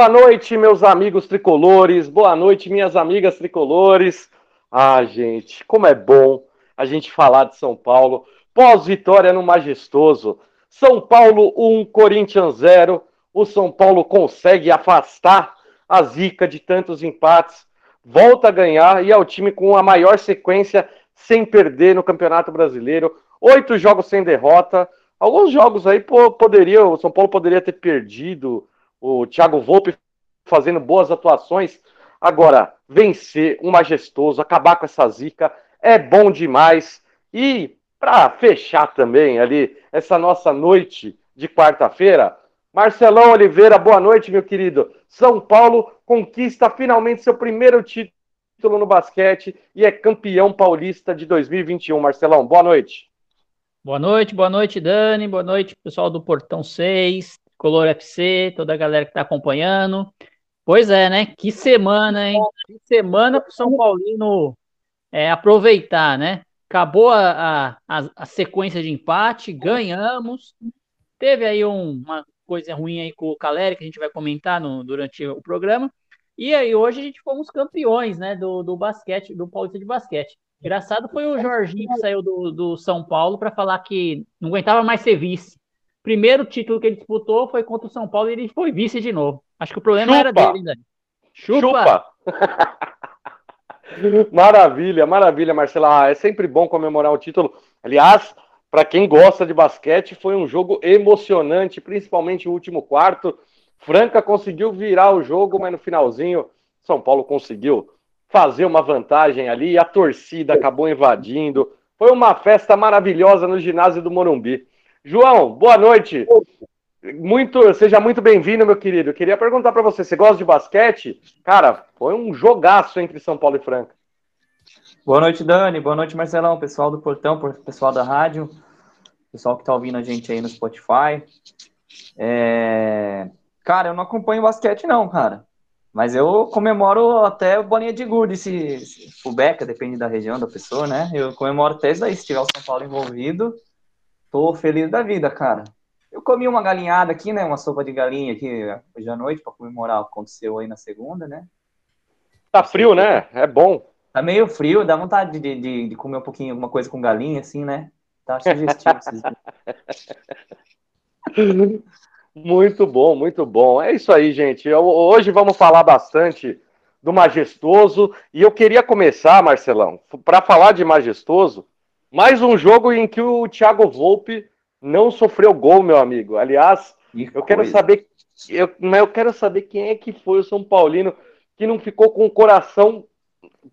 Boa noite, meus amigos tricolores. Boa noite, minhas amigas tricolores. Ah, gente, como é bom a gente falar de São Paulo. Pós-vitória no Majestoso. São Paulo 1, Corinthians 0. O São Paulo consegue afastar a zica de tantos empates, volta a ganhar e é o time com a maior sequência sem perder no Campeonato Brasileiro. Oito jogos sem derrota. Alguns jogos aí poderia, o São Paulo poderia ter perdido. O Thiago Volpe fazendo boas atuações. Agora, vencer um majestoso, acabar com essa zica é bom demais. E para fechar também ali essa nossa noite de quarta-feira, Marcelão Oliveira, boa noite, meu querido. São Paulo conquista finalmente seu primeiro título no basquete e é campeão paulista de 2021. Marcelão, boa noite. Boa noite, boa noite, Dani. Boa noite, pessoal do Portão 6, Color FC, toda a galera que está acompanhando. Pois é, né? Que semana, hein? Que semana para o São Paulino é, aproveitar, né? acabou a, a, a, sequência de empate, ganhamos. Teve aí um, uma coisa ruim aí com o Caleri, que a gente vai comentar no, durante o programa. E aí hoje a gente fomos campeões, né, do, do basquete, do Paulista de basquete. Engraçado foi o Jorginho que saiu do, do São Paulo para falar que não aguentava mais ser vice. Primeiro título que ele disputou foi contra o São Paulo e ele foi vice de novo. Acho que o problema Chupa. era dele ainda. Chupa! Chupa. Maravilha, maravilha, Marcela. Ah, é sempre bom comemorar o título. Aliás, para quem gosta de basquete, foi um jogo emocionante, principalmente o último quarto. Franca conseguiu virar o jogo, mas no finalzinho, São Paulo conseguiu fazer uma vantagem ali e a torcida acabou invadindo. Foi uma festa maravilhosa no ginásio do Morumbi. João, boa noite. Muito, seja muito bem-vindo, meu querido. Eu queria perguntar para você, você gosta de basquete? Cara, foi um jogaço entre São Paulo e Franca. Boa noite, Dani. Boa noite, Marcelão, pessoal do Portão, pessoal da rádio, pessoal que tá ouvindo a gente aí no Spotify. É... Cara, eu não acompanho basquete não, cara. Mas eu comemoro até bolinha de gude, se, fubeca, depende da região da pessoa, né? Eu comemoro até isso daí, se tiver o São Paulo envolvido, tô feliz da vida, cara. Eu comi uma galinhada aqui, né? Uma sopa de galinha aqui hoje à noite para comemorar o que aconteceu aí na segunda, né? Tá frio, né? É bom. Tá meio frio, dá vontade de, de, de comer um pouquinho, alguma coisa com galinha, assim, né? Tá sugestivo. muito bom, muito bom. É isso aí, gente. Eu, hoje vamos falar bastante do majestoso. E eu queria começar, Marcelão, para falar de majestoso, mais um jogo em que o Thiago Volpe não sofreu gol, meu amigo. Aliás, que eu quero saber, eu, eu quero saber quem é que foi o São Paulino que não ficou com o coração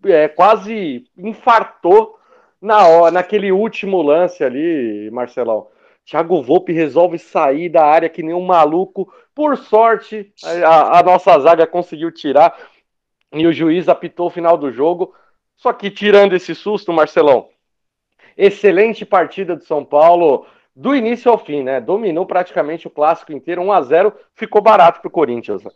é, quase infartou na hora, naquele último lance ali, Marcelão. Thiago Volpe resolve sair da área que nem um maluco. Por sorte, a, a nossa zaga conseguiu tirar e o juiz apitou o final do jogo. Só que tirando esse susto, Marcelão, excelente partida do São Paulo do início ao fim, né? Dominou praticamente o clássico inteiro, 1 a 0 ficou barato pro Corinthians. Né?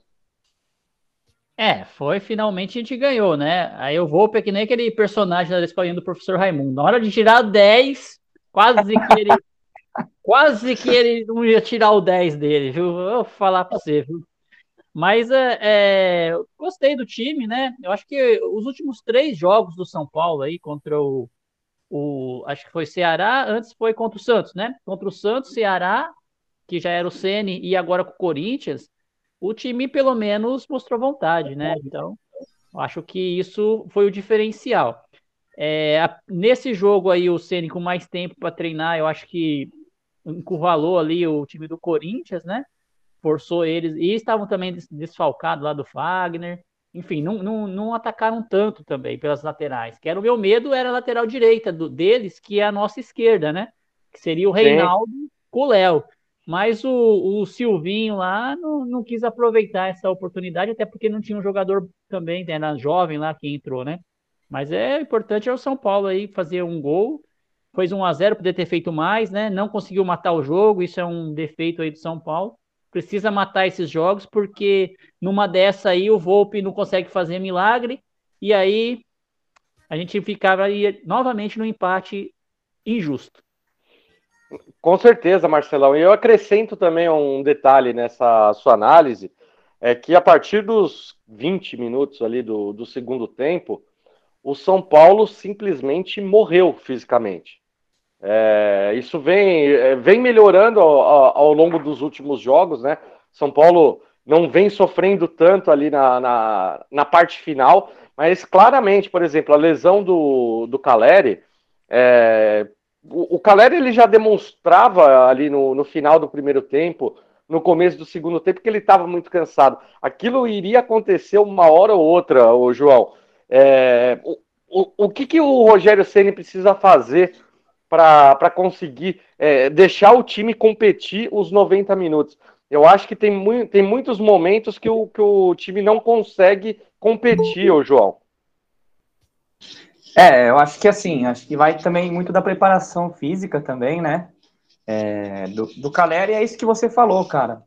É, foi finalmente a gente ganhou, né? Aí eu vou que nem aquele personagem da escolinha do professor Raimundo. Na hora de tirar 10, quase que ele quase que ele não ia tirar o 10 dele, viu? Eu vou falar para você, viu? Mas é, é, gostei do time, né? Eu acho que os últimos três jogos do São Paulo aí contra o o, acho que foi Ceará, antes foi contra o Santos, né? Contra o Santos, Ceará, que já era o Ceni e agora com o Corinthians, o time pelo menos mostrou vontade, né? Então, acho que isso foi o diferencial. É, nesse jogo aí, o Ceni com mais tempo para treinar, eu acho que encurralou ali o time do Corinthians, né? Forçou eles, e estavam também desfalcados lá do Fagner enfim, não, não, não atacaram tanto também pelas laterais. Que era o meu medo, era a lateral direita do, deles, que é a nossa esquerda, né? Que seria o Reinaldo Sim. com o Léo. Mas o, o Silvinho lá não, não quis aproveitar essa oportunidade, até porque não tinha um jogador também, né, era jovem lá que entrou, né? Mas é importante é o São Paulo aí fazer um gol. Fez 1 a 0 poder ter feito mais, né? Não conseguiu matar o jogo, isso é um defeito aí do São Paulo. Precisa matar esses jogos, porque numa dessa aí o Volpe não consegue fazer milagre, e aí a gente ficava aí novamente no empate injusto. Com certeza, Marcelão. E eu acrescento também um detalhe nessa sua análise, é que a partir dos 20 minutos ali do, do segundo tempo, o São Paulo simplesmente morreu fisicamente. É, isso vem, é, vem melhorando ao, ao, longo dos últimos jogos, né? São Paulo não vem sofrendo tanto ali na, na, na parte final, mas claramente, por exemplo, a lesão do, do Caleri é, o, o Caleri ele já demonstrava ali no, no final do primeiro tempo, no começo do segundo tempo, que ele estava muito cansado. Aquilo iria acontecer uma hora ou outra, o João. É, o, o, o que, que o Rogério Ceni precisa fazer para conseguir é, deixar o time competir os 90 minutos? Eu acho que tem, mu tem muitos momentos que o, que o time não consegue competir, ô João. É, eu acho que assim, acho que vai também muito da preparação física também, né? É, do, do Caleri, é isso que você falou, cara.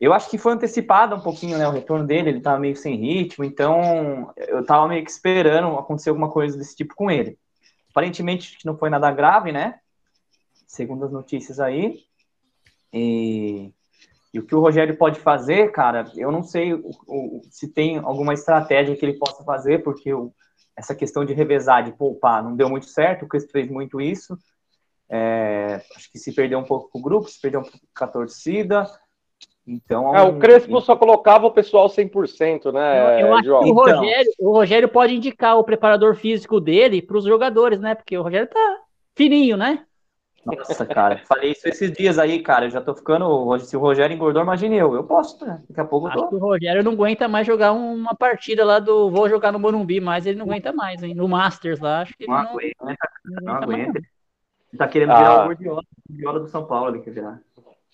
Eu acho que foi antecipado um pouquinho, né, o retorno dele, ele tava meio sem ritmo, então eu tava meio que esperando acontecer alguma coisa desse tipo com ele. Aparentemente não foi nada grave, né? Segundo as notícias aí. E, e o que o Rogério pode fazer, cara, eu não sei o, o, se tem alguma estratégia que ele possa fazer, porque o, essa questão de revezar, de poupar, não deu muito certo, o Crespo fez muito isso. É, acho que se perdeu um pouco com o grupo, se perdeu um pouco com a torcida. Então, é, o Crespo só colocava o pessoal 100%, né, eu, eu acho João? que o Rogério, então, o Rogério pode indicar o preparador físico dele para os jogadores, né? Porque o Rogério tá fininho, né? Nossa, cara, falei isso esses dias aí, cara. Eu já tô ficando. Se o Rogério engordou, imagine eu. Eu posso, né? Daqui a pouco eu tô. Acho que o Rogério não aguenta mais jogar uma partida lá do. Vou jogar no Morumbi, mas ele não aguenta mais, hein? No Masters lá, acho que não ele não, aguenta. Não, não aguenta. Ele tá querendo virar ah. o Gordiola, Gordiola do São Paulo, ele quer virar.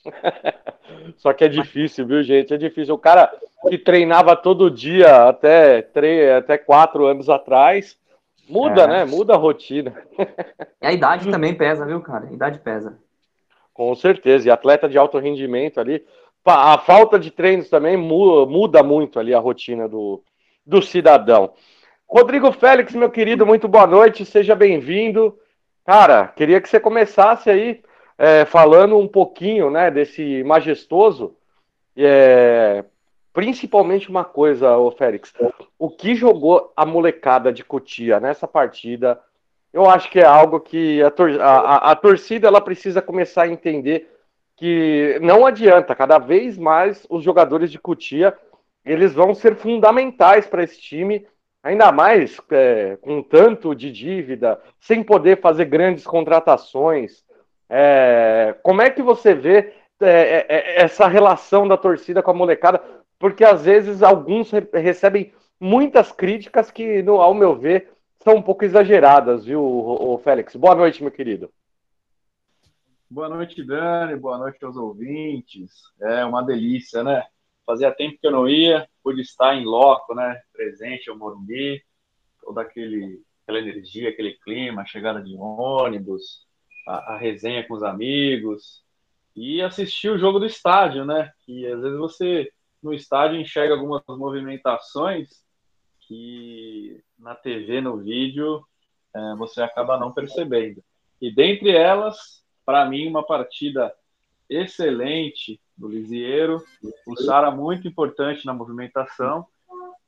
Só que é difícil, viu, gente? É difícil. O cara que treinava todo dia até, três, até quatro anos atrás Muda, é. né? Muda a rotina. E a idade também pesa, viu, cara? A idade pesa. Com certeza. E atleta de alto rendimento ali. A falta de treinos também muda muito ali a rotina do, do cidadão. Rodrigo Félix, meu querido, muito boa noite, seja bem-vindo. Cara, queria que você começasse aí é, falando um pouquinho né, desse majestoso. É, principalmente uma coisa, o Félix, o que jogou a molecada de Cotia nessa partida, eu acho que é algo que a, tor a, a, torcida ela precisa começar a entender que não adianta, cada vez mais os jogadores de Cotia eles vão ser fundamentais para esse time, ainda mais é, com tanto de dívida, sem poder fazer grandes contratações. É, como é que você vê é, é, é essa relação da torcida com a molecada? porque às vezes alguns recebem muitas críticas que, no, ao meu ver, são um pouco exageradas, viu, o, o Félix? Boa noite, meu querido. Boa noite, Dani. Boa noite aos ouvintes. É uma delícia, né? Fazia tempo que eu não ia, pude estar em loco, né? Presente ao Morumbi, toda aquele, aquela energia, aquele clima, chegada de ônibus, a, a resenha com os amigos e assistir o jogo do estádio, né? Que às vezes você no estádio enxerga algumas movimentações que na TV, no vídeo, é, você acaba não percebendo. E dentre elas, para mim, uma partida excelente do Lisieiro, o Sara muito importante na movimentação,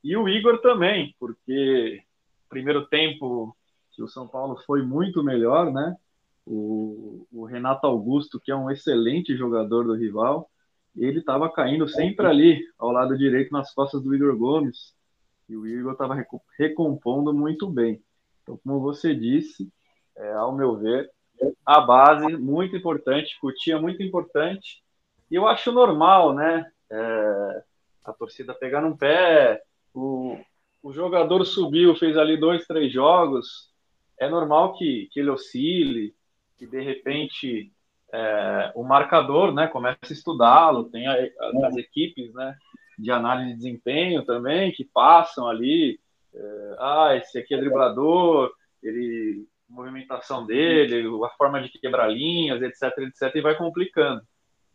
e o Igor também, porque primeiro tempo que o São Paulo foi muito melhor, né? O, o Renato Augusto, que é um excelente jogador do rival, ele estava caindo sempre ali, ao lado direito, nas costas do Igor Gomes, e o Igor estava recompondo muito bem. Então, como você disse, é, ao meu ver, a base muito importante, Cutia muito importante, e eu acho normal, né, é, a torcida pegar no pé, o, o jogador subiu, fez ali dois, três jogos, é normal que, que ele oscile, que de repente é, o marcador, né, começa a estudá-lo, tem a, a, as equipes, né, de análise de desempenho também, que passam ali, é, ah, esse aqui é driblador, ele, movimentação dele, a forma de quebrar linhas, etc, etc, e vai complicando.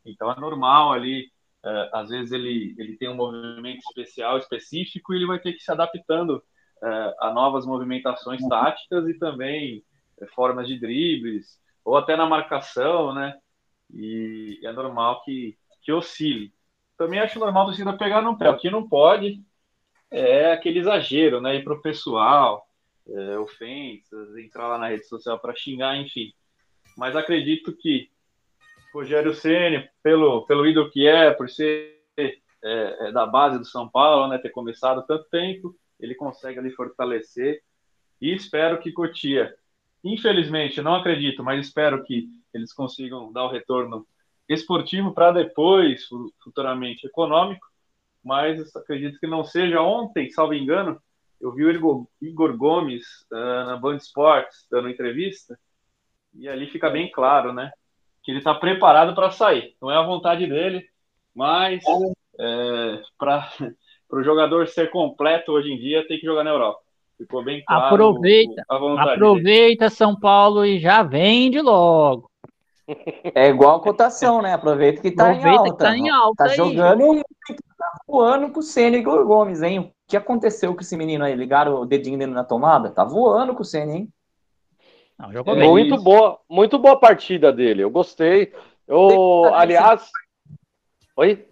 Então é normal ali é, às vezes ele, ele tem um movimento especial, específico, e ele vai ter que se adaptando é, a novas movimentações táticas e também é, formas de dribles, ou até na marcação, né? E é normal que, que oscile. Também acho normal a torcida pegar no pé. O que não pode é aquele exagero, né? Ir pro pessoal, é, ofensas, entrar lá na rede social para xingar, enfim. Mas acredito que Rogério Ceni, pelo pelo ídolo que é, por ser é, é, da base do São Paulo, né, ter começado tanto tempo, ele consegue ali fortalecer. E espero que Cotia, infelizmente, não acredito, mas espero que eles consigam dar o retorno esportivo para depois, futuramente econômico. Mas acredito que não seja ontem, salvo engano, eu vi o Igor, Gomes uh, na Band Esportes dando entrevista, e ali fica bem claro, né? Que ele está preparado para sair. Não é a vontade dele, mas é, para o jogador ser completo hoje em dia, tem que jogar na Europa. Ficou bem claro. Aproveita, aproveita São Paulo e já vende logo. É igual a cotação, né? Aproveita que tá Aproveita em alta. Que tá em alta. Tá aí. jogando tá voando com o Senna e Igor Gomes, hein? O que aconteceu com esse menino aí? Ligaram o dedinho dele na tomada? Tá voando com o Senna, hein? Não, jogou bem. Muito boa, muito boa partida dele. Eu gostei. Eu, aliás. Oi?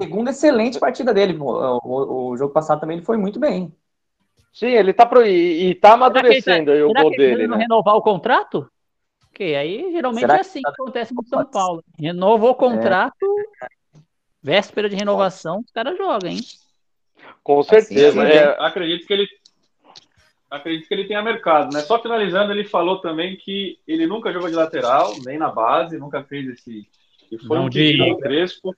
Segunda excelente partida dele. O, o, o, jogo passado também ele foi muito bem. Sim, ele tá pro, e, e tá amadurecendo aí o gol dele. Né? renovar o contrato? Porque aí geralmente Será é assim que, que acontece no São Paulo. Renovou o contrato, é. véspera de renovação, os caras jogam, hein? Com certeza. Assim, é, acredito que ele acredito que ele tenha mercado, né? Só finalizando, ele falou também que ele nunca jogou de lateral, nem na base, nunca fez esse. E foi não um Crespo.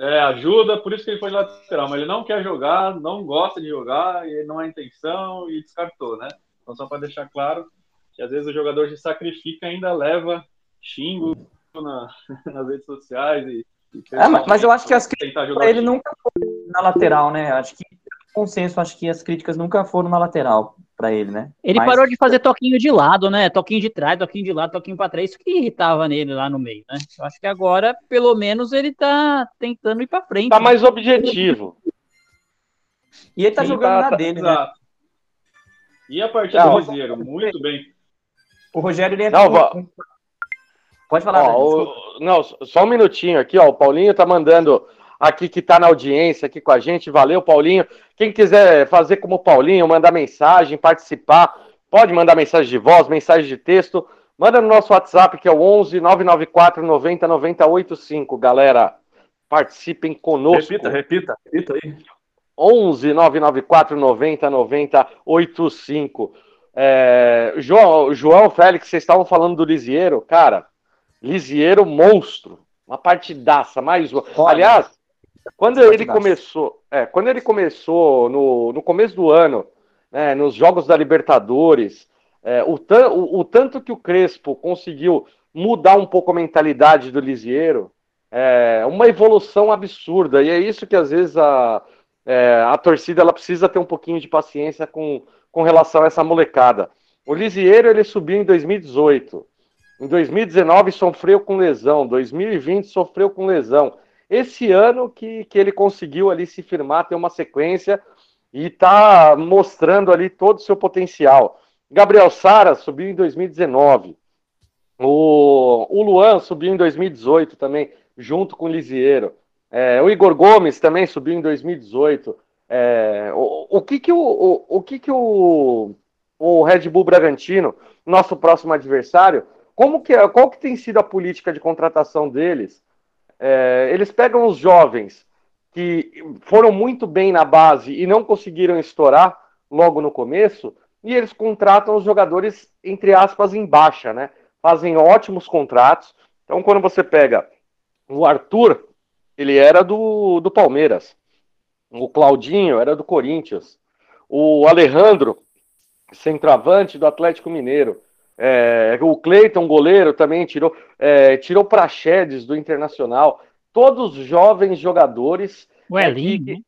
É, ajuda, por isso que ele foi de lateral, mas ele não quer jogar, não gosta de jogar, e não é intenção e descartou, né? Então, só para deixar claro que às vezes o jogador se sacrifica e ainda leva xingo na, nas redes sociais e. e é, mas eu acho que as críticas ele nunca foi na lateral, né? Acho que consenso, acho que as críticas nunca foram na lateral para ele, né? Ele Mas... parou de fazer toquinho de lado, né? Toquinho de trás, toquinho de lado, toquinho para trás, isso que irritava nele lá no meio, né? Eu acho que agora, pelo menos, ele tá tentando ir para frente. Tá mais objetivo. E ele tá Sim, jogando tá, na dele, tá, né? E a partida do Liseiro, muito bem. O Rogério ele é não, Pode falar. Ó, o... Não, só um minutinho aqui, ó. O Paulinho tá mandando aqui que está na audiência aqui com a gente. Valeu, Paulinho. Quem quiser fazer como o Paulinho, mandar mensagem, participar, pode mandar mensagem de voz, mensagem de texto. Manda no nosso WhatsApp, que é o 11 994 90 90 85, galera. Participem conosco. Repita, repita, repita aí. 11 994 90 90 85. É, João, João Félix, vocês estavam falando do Lisieiro. Cara, Lisieiro monstro. Uma partidaça, mais uma. Aliás, quando ele começou, é, quando ele começou no, no começo do ano, né, nos Jogos da Libertadores, é, o, o, o, tanto que o Crespo conseguiu mudar um pouco a mentalidade do Lisieiro, é uma evolução absurda. E é isso que às vezes a, é, a torcida ela precisa ter um pouquinho de paciência com, com relação a essa molecada. O Lisieiro ele subiu em 2018. Em 2019 sofreu com lesão, 2020 sofreu com lesão esse ano que, que ele conseguiu ali se firmar, ter uma sequência e está mostrando ali todo o seu potencial. Gabriel Sara subiu em 2019. O, o Luan subiu em 2018 também, junto com o Lisieiro. É, o Igor Gomes também subiu em 2018. É, o, o que que o, o, o, que que o, o Red Bull Bragantino, nosso próximo adversário, como que, é, qual que tem sido a política de contratação deles é, eles pegam os jovens que foram muito bem na base e não conseguiram estourar logo no começo, e eles contratam os jogadores, entre aspas, em baixa, né? Fazem ótimos contratos. Então, quando você pega o Arthur, ele era do, do Palmeiras. O Claudinho era do Corinthians. O Alejandro, centroavante do Atlético Mineiro. É, o Cleiton, goleiro, também tirou, é, tirou Praxedes do Internacional. Todos jovens jogadores. O Elinho. É, que,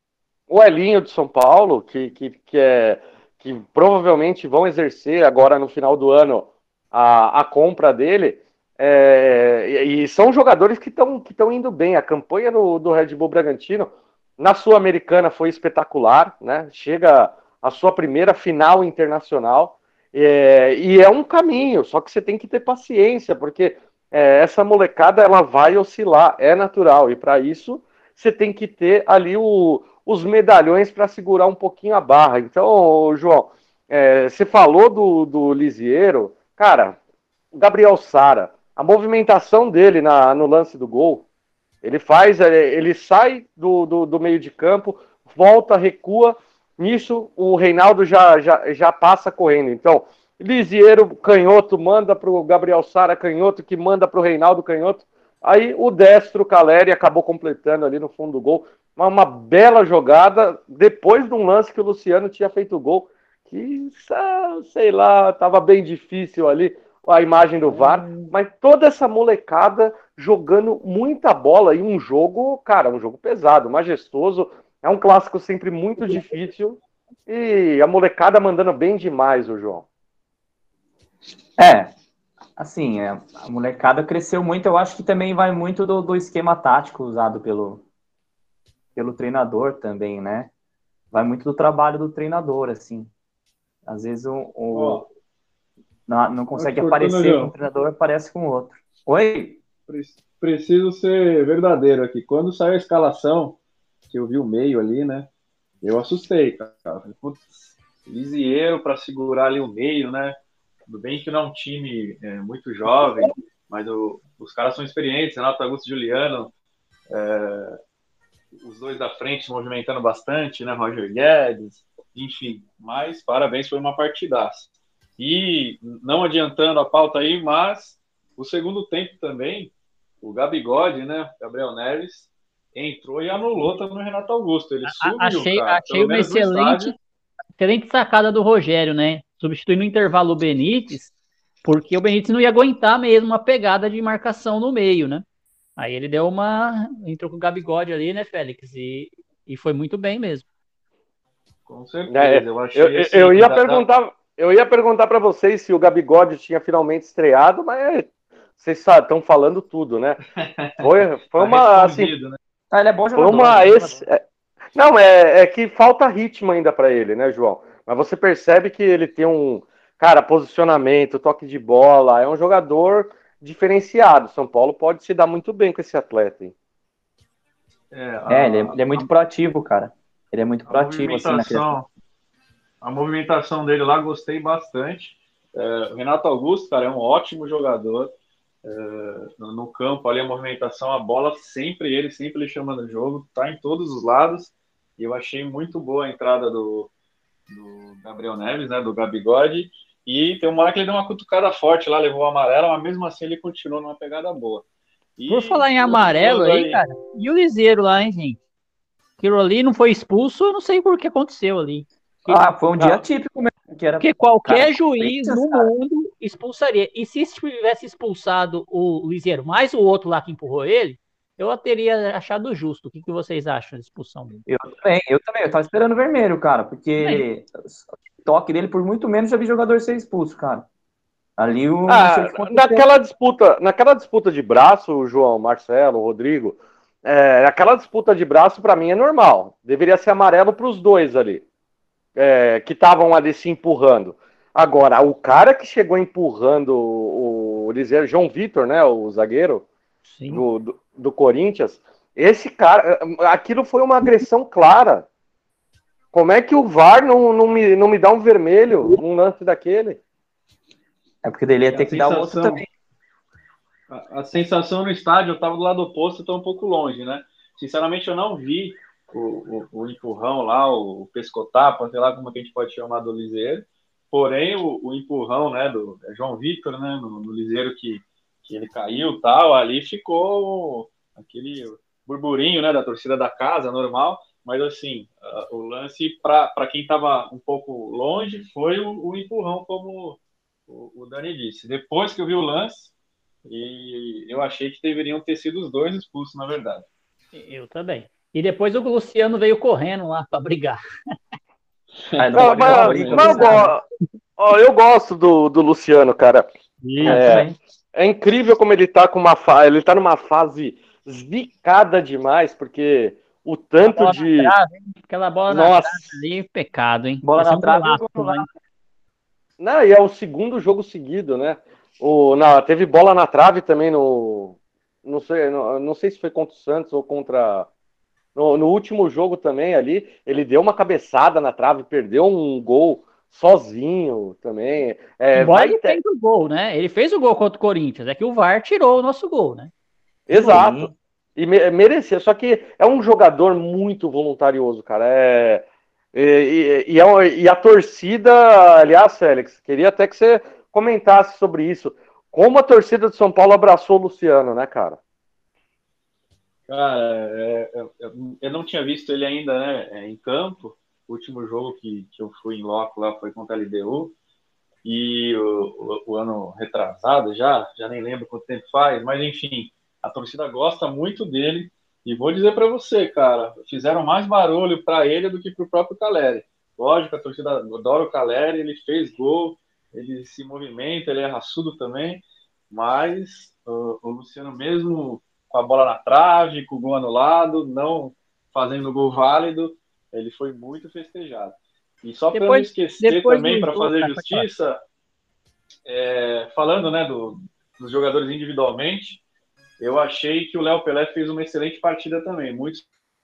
o Elinho de São Paulo, que, que, que, é, que provavelmente vão exercer agora no final do ano a, a compra dele. É, e, e são jogadores que estão que indo bem. A campanha do, do Red Bull Bragantino na Sul-Americana foi espetacular, né? Chega a sua primeira final internacional. É, e é um caminho, só que você tem que ter paciência, porque é, essa molecada ela vai oscilar, é natural, e para isso você tem que ter ali o, os medalhões para segurar um pouquinho a barra. Então, João, é, você falou do, do Lisieiro, cara, Gabriel Sara, a movimentação dele na, no lance do gol, ele faz, é, ele sai do, do, do, meio de campo, volta, recua. Nisso, o Reinaldo já, já, já passa correndo. Então, Lisieiro, canhoto, manda para o Gabriel Sara, canhoto, que manda para o Reinaldo, canhoto. Aí o destro, Caleri, acabou completando ali no fundo do gol. Uma, uma bela jogada, depois de um lance que o Luciano tinha feito o gol. Que, sei lá, estava bem difícil ali a imagem do VAR, hum. mas toda essa molecada jogando muita bola e um jogo, cara, um jogo pesado, majestoso. É um clássico sempre muito difícil e a molecada mandando bem demais, o João. É, assim, é, a molecada cresceu muito. Eu acho que também vai muito do, do esquema tático usado pelo, pelo treinador também, né? Vai muito do trabalho do treinador, assim. Às vezes o, o, oh não, não consegue aparecer com um treinador, aparece com outro. Oi? Preciso ser verdadeiro aqui. Quando saiu a escalação, que eu vi o meio ali, né? Eu assustei, cara. Putz, Lisieiro para segurar ali o meio, né? Tudo bem que não é um time é, muito jovem, mas o, os caras são experientes, Renato Augusto e Juliano, é, os dois da frente movimentando bastante, né? Roger Guedes, enfim. Mas parabéns, foi uma partidaça. E não adiantando a pauta aí, mas o segundo tempo também, o Gabigode, né, Gabriel Neves, entrou e anulou também o Renato Augusto. Ele subiu, achei, cara, achei uma excelente, excelente sacada do Rogério, né? Substituindo no intervalo o Benítez, porque o Benítez não ia aguentar mesmo uma pegada de marcação no meio, né? Aí ele deu uma. entrou com o Gabigode ali, né, Félix? E, e foi muito bem mesmo. Com certeza. É, eu, achei eu, assim, eu ia perguntar. Eu ia perguntar para vocês se o Gabigode tinha finalmente estreado, mas vocês estão falando tudo, né? Foi, foi tá uma. Assim, né? Ah, ele é bom jogador. Uma. Né? Esse, é, não, é, é que falta ritmo ainda para ele, né, João? Mas você percebe que ele tem um. Cara, posicionamento, toque de bola, é um jogador diferenciado. São Paulo pode se dar muito bem com esse atleta. Hein? É, a, é ele, é, ele, é, muito proativo, cara. Ele é muito proativo. Assim, a movimentação dele lá, gostei bastante. É, Renato Augusto, cara, é um ótimo jogador. É, no campo ali, a movimentação, a bola, sempre ele, sempre ele chama no jogo, tá em todos os lados. E eu achei muito boa a entrada do, do Gabriel Neves, né, do Gabigode. E tem uma hora que ele deu uma cutucada forte lá, levou o amarelo, mas mesmo assim ele continuou numa pegada boa. E Por falar em amarelo aí, aí, cara, e o Liseiro lá, hein, gente? Aquilo ali não foi expulso, eu não sei por que aconteceu ali. Ah, foi um dia típico mesmo. Que era... Porque qualquer cara, juiz no mundo expulsaria. E se tivesse expulsado o Liseiro mais o outro lá que empurrou ele, eu teria achado justo. O que, que vocês acham da expulsão dele? Eu também, eu também. Eu tava esperando vermelho, cara, porque o toque dele, por muito menos, já vi jogador ser expulso, cara. Ali o. Ah, naquela disputa, naquela disputa de braço, João, Marcelo, Rodrigo, é, aquela disputa de braço, para mim, é normal. Deveria ser amarelo para os dois ali é, que estavam ali se empurrando. Agora, o cara que chegou empurrando o, o Liseiro, João Vitor, né, o zagueiro do, do, do, Corinthians, esse cara, aquilo foi uma agressão clara. Como é que o VAR não, não, me, não me dá um vermelho num lance daquele? É porque dele ia ter que sensação, dar outro também. A, a, sensação no estádio, eu estava do lado oposto, estou um pouco longe, né? Sinceramente, eu não vi o, o, o empurrão lá, o pescotapo, sei lá como a gente pode chamar do Liseiro. Porém, o, o empurrão né, do é João Vitor, né, no, no Liseiro que, que ele caiu tal, ali ficou aquele burburinho né, da torcida da casa, normal. Mas assim, uh, o lance para quem estava um pouco longe foi o, o empurrão, como o, o, Dani disse. Depois que eu vi o lance, e eu achei que deveriam ter sido os dois expulsos, na verdade. Eu também. E depois o Luciano veio correndo lá para brigar. Ah, não, mas, mas, mas ó, ó, eu gosto do, do Luciano, cara. É, é incrível como ele tá com uma fa... ele tá numa fase zicada demais, porque o tanto de. Trave, Aquela bola Nossa. na trave ali, pecado, hein? Bola Esse é na um trave, golaço, hein? Não, e é o segundo jogo seguido, né? O, na, teve bola na trave também no. Não sei, não, não sei se foi contra o Santos ou contra. No, no último jogo também ali, ele deu uma cabeçada na trave, perdeu um gol sozinho também. É, Embora vai ele ter- fez o gol, né? Ele fez o gol contra o Corinthians. É que o VAR tirou o nosso gol, né? Exato. E me- merecia, só que é um jogador muito voluntarioso, cara. É, e, e- e é um- e a torcida, aliás, Félix, queria até que você comentasse sobre isso. Como a torcida de São Paulo abraçou o Luciano, né, cara? Cara, é, é, eu- eu não tinha visto ele ainda né, é, em campo. O último jogo que, que eu fui em loco lá foi contra a LDU. E o, o- o ano retrasado já, já nem lembro quanto tempo faz, mas enfim, a torcida gosta muito dele. E vou dizer para você, cara, fizeram mais barulho para ele do que para o próprio Caleri. Lógico, a torcida adora o Caleri, ele fez gol, ele se movimenta, ele é raçudo também, mas o, o Luciano mesmo com a bola na trave, com o gol anulado, não fazendo gol válido, ele foi muito festejado. E só para não esquecer também, para fazer tá, justiça, é, falando né, do, dos jogadores individualmente, eu achei que o Léo Pelé fez uma excelente partida também, muito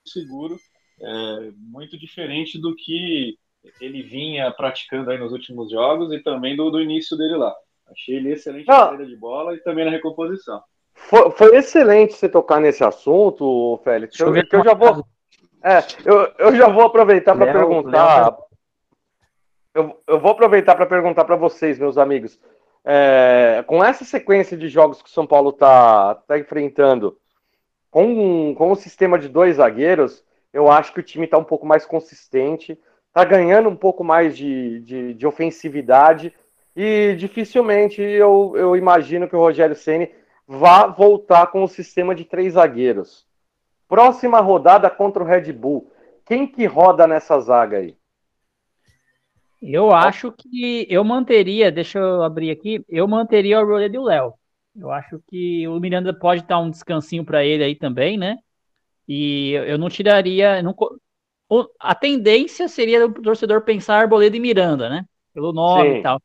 seguro, é, muito diferente do que ele vinha praticando aí nos últimos jogos e também do, do início dele lá. Achei ele excelente na saída de bola e também na recomposição. Foi, foi excelente você tocar nesse assunto, Félix. Eu, que eu já vou, é, eu, eu já vou aproveitar para Léo- perguntar. Eu, eu vou aproveitar para perguntar para vocês, meus amigos. É, com essa sequência de jogos que o São Paulo está tá enfrentando, com, com o sistema de dois zagueiros, eu acho que o time está um pouco mais consistente, está ganhando um pouco mais de, de, de ofensividade e dificilmente eu, eu imagino que o Rogério Ceni vá voltar com o sistema de três zagueiros. Próxima rodada contra o Red Bull. Quem que roda nessa zaga aí? Eu acho que eu manteria, deixa eu abrir aqui, eu manteria o Arboleda e o Léo. Eu acho que o Miranda pode dar um descansinho para ele aí também, né? E eu não tiraria. não a tendência seria o torcedor pensar Arboleda e Miranda, né? Pelo nome Sim. e tal.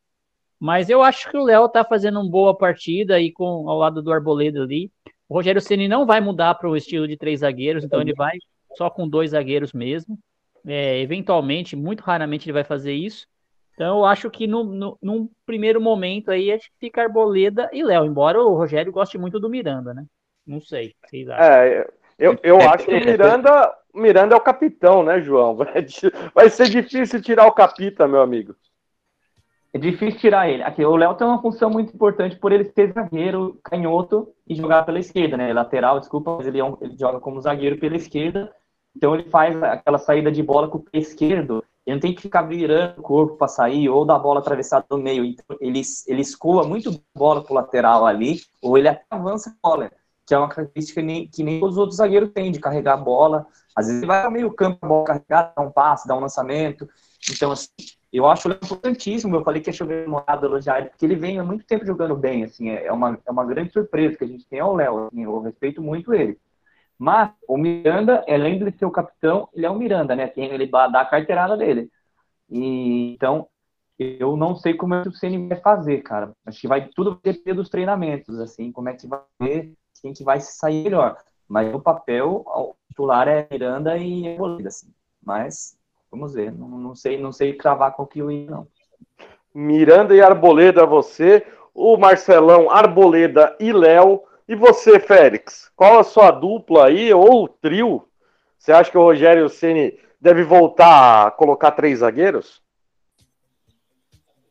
Mas eu acho que o Léo tá fazendo uma boa partida aí com ao lado do Arboleda ali. O Rogério Ceni não vai mudar para o estilo de três zagueiros, então ele vai só com dois zagueiros mesmo. É, eventualmente, muito raramente ele vai fazer isso. Então eu acho que no, no, num primeiro momento aí acho que fica Arboleda e Léo, embora o Rogério goste muito do Miranda, né? Não sei, o que vocês acham? É, eu, eu acho que o Miranda, o Miranda é o capitão, né, João? Vai ser difícil tirar o capita, meu amigo. É difícil tirar ele. Aqui, o Léo tem uma função muito importante por ele ser zagueiro, canhoto e jogar pela esquerda, né? Lateral, desculpa, mas ele, é um- ele joga como zagueiro pela esquerda. Então ele faz aquela saída de bola com o pé esquerdo. Ele não tem que ficar virando o corpo para sair ou dar a bola atravessada no meio. Então ele, ele escoa muito bola pro lateral ali, ou ele avança a bola, que é uma característica que nem, que nem os outros zagueiros têm, de carregar a bola. Às vezes ele vai ao meio campo, a bola carregada, dá um passe, dá um lançamento. Então, assim, eu acho importantíssimo. Eu falei que ia chover molhado elogiar ele, porque ele vem há muito tempo jogando bem. Assim, é uma, é uma grande surpresa que a gente tem ao Léo. Assim, eu respeito muito ele. Mas o Miranda, além de ser o capitão, ele é o Miranda, né? Quem ele dá a carteirada dele. E, então, eu não sei como é que o Ceni vai fazer, cara. Acho que vai tudo depender dos treinamentos, assim, como é que vai ver quem que vai sair melhor. Mas no papel, o titular é Miranda e Arboleda, assim. Mas vamos ver. Não, não sei, não sei cravar com que o I, não. Miranda e Arboleda, você. O Marcelão, Arboleda e Léo. E você, Félix? Qual a sua dupla aí, ou trio? Você acha que o Rogério Ceni deve voltar a colocar três zagueiros?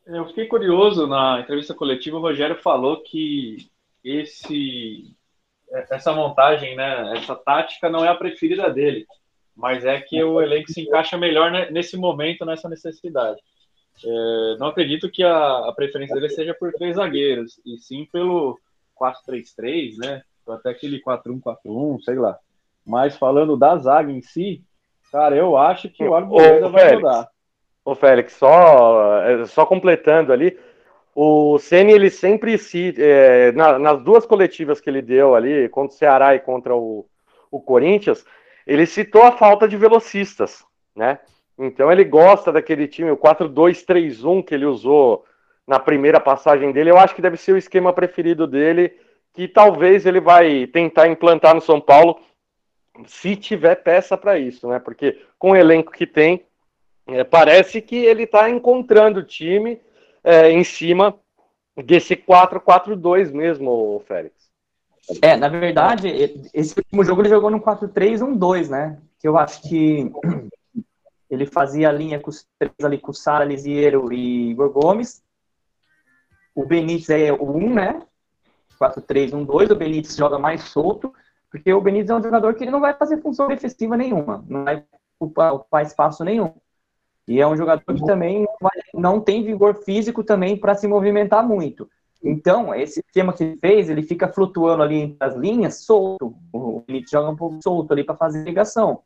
Eu fiquei curioso na entrevista coletiva, o Rogério falou que esse essa montagem, né, essa tática não é a preferida dele, mas é que o elenco se encaixa melhor nesse momento, nessa necessidade. É, não acredito que a, a preferência dele seja por três zagueiros, e sim pelo 4-3-3, né, ou até aquele 4-1-4-1, sei lá. Mas falando da zaga em si, cara, eu acho que o Arboleda vai Félix, mudar. Ô, Félix, só, é, só completando ali, o Ceni ele sempre se é, na, nas duas coletivas que ele deu ali contra o Ceará e contra o, o Corinthians, ele citou a falta de velocistas, né? Então ele gosta daquele time, o 4-2-3-1 que ele usou na primeira passagem dele. Eu acho que deve ser o esquema preferido dele, que talvez ele vai tentar implantar no São Paulo, se tiver peça para isso, né? Porque com o elenco que tem, é, parece que ele está encontrando o time é, em cima desse 4-4-2 mesmo, Félix. É, na verdade, esse último jogo ele jogou no 4-3-1-2, né? Que eu acho que ele fazia a linha com os três ali, com o Sara, Lisieiro e Igor Gomes. O Benítez é o 1, né? 4-3-1-2. O Benítez joga mais solto, porque o Benítez é um jogador que ele não vai fazer função defensiva nenhuma, não vai ocupar espaço nenhum. E é um jogador que também não, vai, não tem vigor físico também para se movimentar muito. Então, esse esquema que ele fez, ele fica flutuando ali entre as linhas, solto. O joga um pouco solto ali para fazer ligação.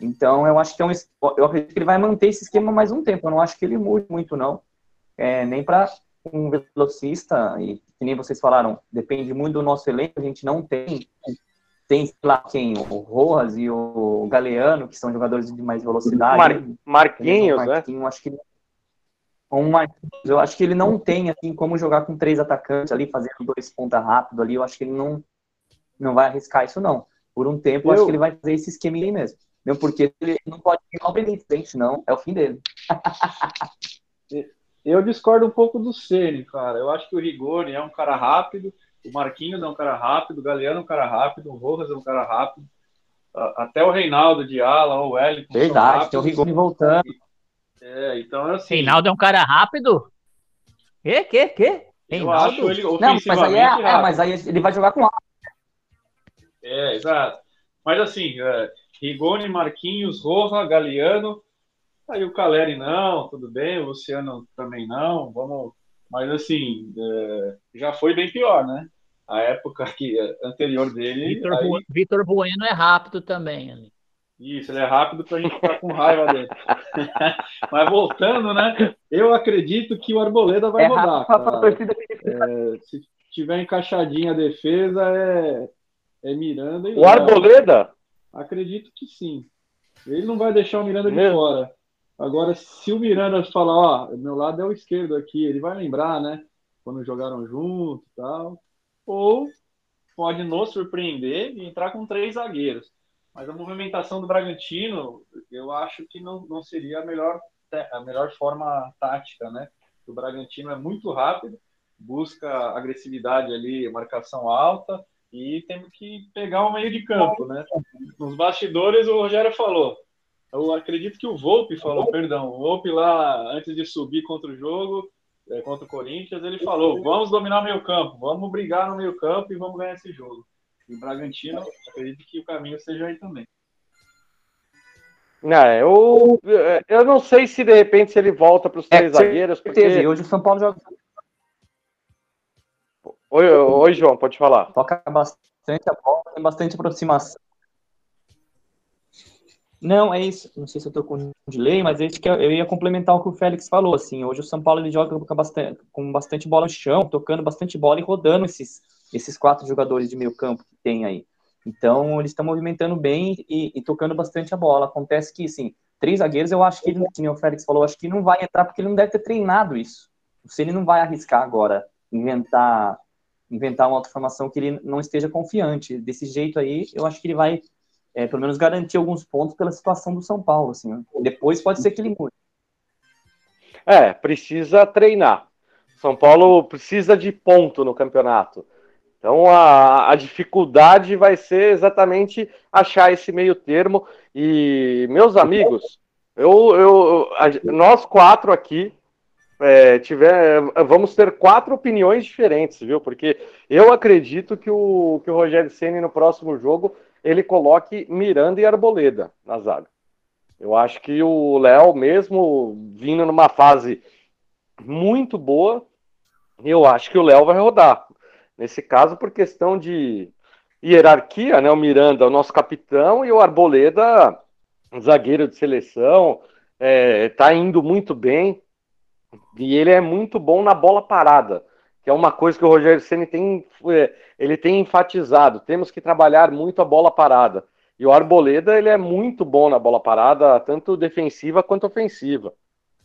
Então, eu acho que é um, eu acredito que ele vai manter esse esquema mais um tempo. Eu não acho que ele mude muito, não. É, nem para um velocista, e que nem vocês falaram, depende muito do nosso elenco, a gente não tem tem lá quem? O Rojas e o Galeano, que são jogadores de mais velocidade. Mar Marquinhos, Marquinhos, né? Acho que Marquinhos, eu acho que ele não tem assim como jogar com três atacantes ali, fazendo dois ponta rápido ali. Eu acho que ele não não vai arriscar isso não. Por um tempo, eu, eu acho que ele vai fazer esse esquema aí mesmo. Mesmo porque ele não pode ficar o Benítez, senão é o fim dele. eu discordo um pouco do Ceni, cara. Eu acho que o Rigoni é um cara rápido o Marquinhos é um cara rápido, o Galeano é um cara rápido, o Rojas é um cara rápido. Até o Reinaldo de ala, o Wellington. Verdade, tem o Rigoni voltando. É, então é assim. Reinaldo é um cara rápido? Que, que, que? Reinaldo? Eu acho ele Não, mas aí, é, é, mas aí ele vai jogar com a. É, exato. Mas assim, é, Rigoni, Marquinhos, Roja, Galeano. Aí o Caleri não, tudo bem, o Luciano também não. Vamos. Mas assim, é, já foi bem pior, né? a época que, anterior dele. Vitor aí... Bueno é rápido também. Ali. Isso, ele é rápido para a gente ficar com raiva dele. Mas voltando, né? Eu acredito que o Arboleda vai é rodar. É, se tiver encaixadinha a defesa, é, é Miranda e O Arboleda? Acredito que sim. Ele não vai deixar o Miranda de fora. Agora, se o Miranda falar, ó, meu lado é o esquerdo aqui, ele vai lembrar, né? Quando jogaram junto e tal ou pode nos surpreender e entrar com três zagueiros. Mas a movimentação do Bragantino, eu acho que não, não seria a melhor, a melhor forma tática, né? O Bragantino é muito rápido, busca agressividade ali, marcação alta, e temos que pegar o meio de campo, né? Nos bastidores, o Rogério falou. Eu acredito que o Volpe falou, perdão, o Volpe lá, antes de subir contra o jogo, é, contra o Corinthians, ele falou: vamos dominar o meio campo, vamos brigar no meio campo e vamos ganhar esse jogo. E o Bragantino, acredito que o caminho seja aí também. Não, eu, eu não sei se de repente se ele volta para os três é, zagueiros. Porque... Hoje o São Paulo joga. Oi, oi, João, pode falar. Toca bastante a bola, tem bastante aproximação. Não, é isso. Não sei se eu estou com delay, mas é isso que eu ia complementar o que o Félix falou. Assim, hoje o São Paulo ele joga com bastante, com bastante bola no chão, tocando bastante bola e rodando esses, esses quatro jogadores de meio campo que tem aí. Então, eles estão movimentando bem e, e, tocando bastante a bola. Acontece que, assim, três zagueiros, eu acho que, ele, como o Félix falou, acho que não vai entrar porque ele não deve ter treinado isso. Se ele não vai arriscar agora inventar inventar uma outra formação que ele não esteja confiante. Desse jeito aí, eu acho que ele vai é, pelo menos garantir alguns pontos pela situação do São Paulo. Assim, Depois pode ser que ele mude. É, precisa treinar. São Paulo precisa de ponto no campeonato. Então a, a dificuldade vai ser exatamente achar esse meio termo. E, meus amigos, eu, eu, a, nós quatro aqui é, tiver, vamos ter quatro opiniões diferentes, viu? Porque eu acredito que o, que o Rogério Ceni no próximo jogo ele coloque Miranda e Arboleda na zaga. Eu acho que o Léo, mesmo vindo numa fase muito boa, eu acho que o Léo vai rodar. Nesse caso, por questão de hierarquia, né? O Miranda é o nosso capitão e o Arboleda, zagueiro de seleção, é, tá indo muito bem. E ele é muito bom na bola parada, que é uma coisa que o Rogério Ceni tem, é, ele tem enfatizado. Temos que trabalhar muito a bola parada. E o Arboleda ele é muito bom na bola parada, tanto defensiva quanto ofensiva.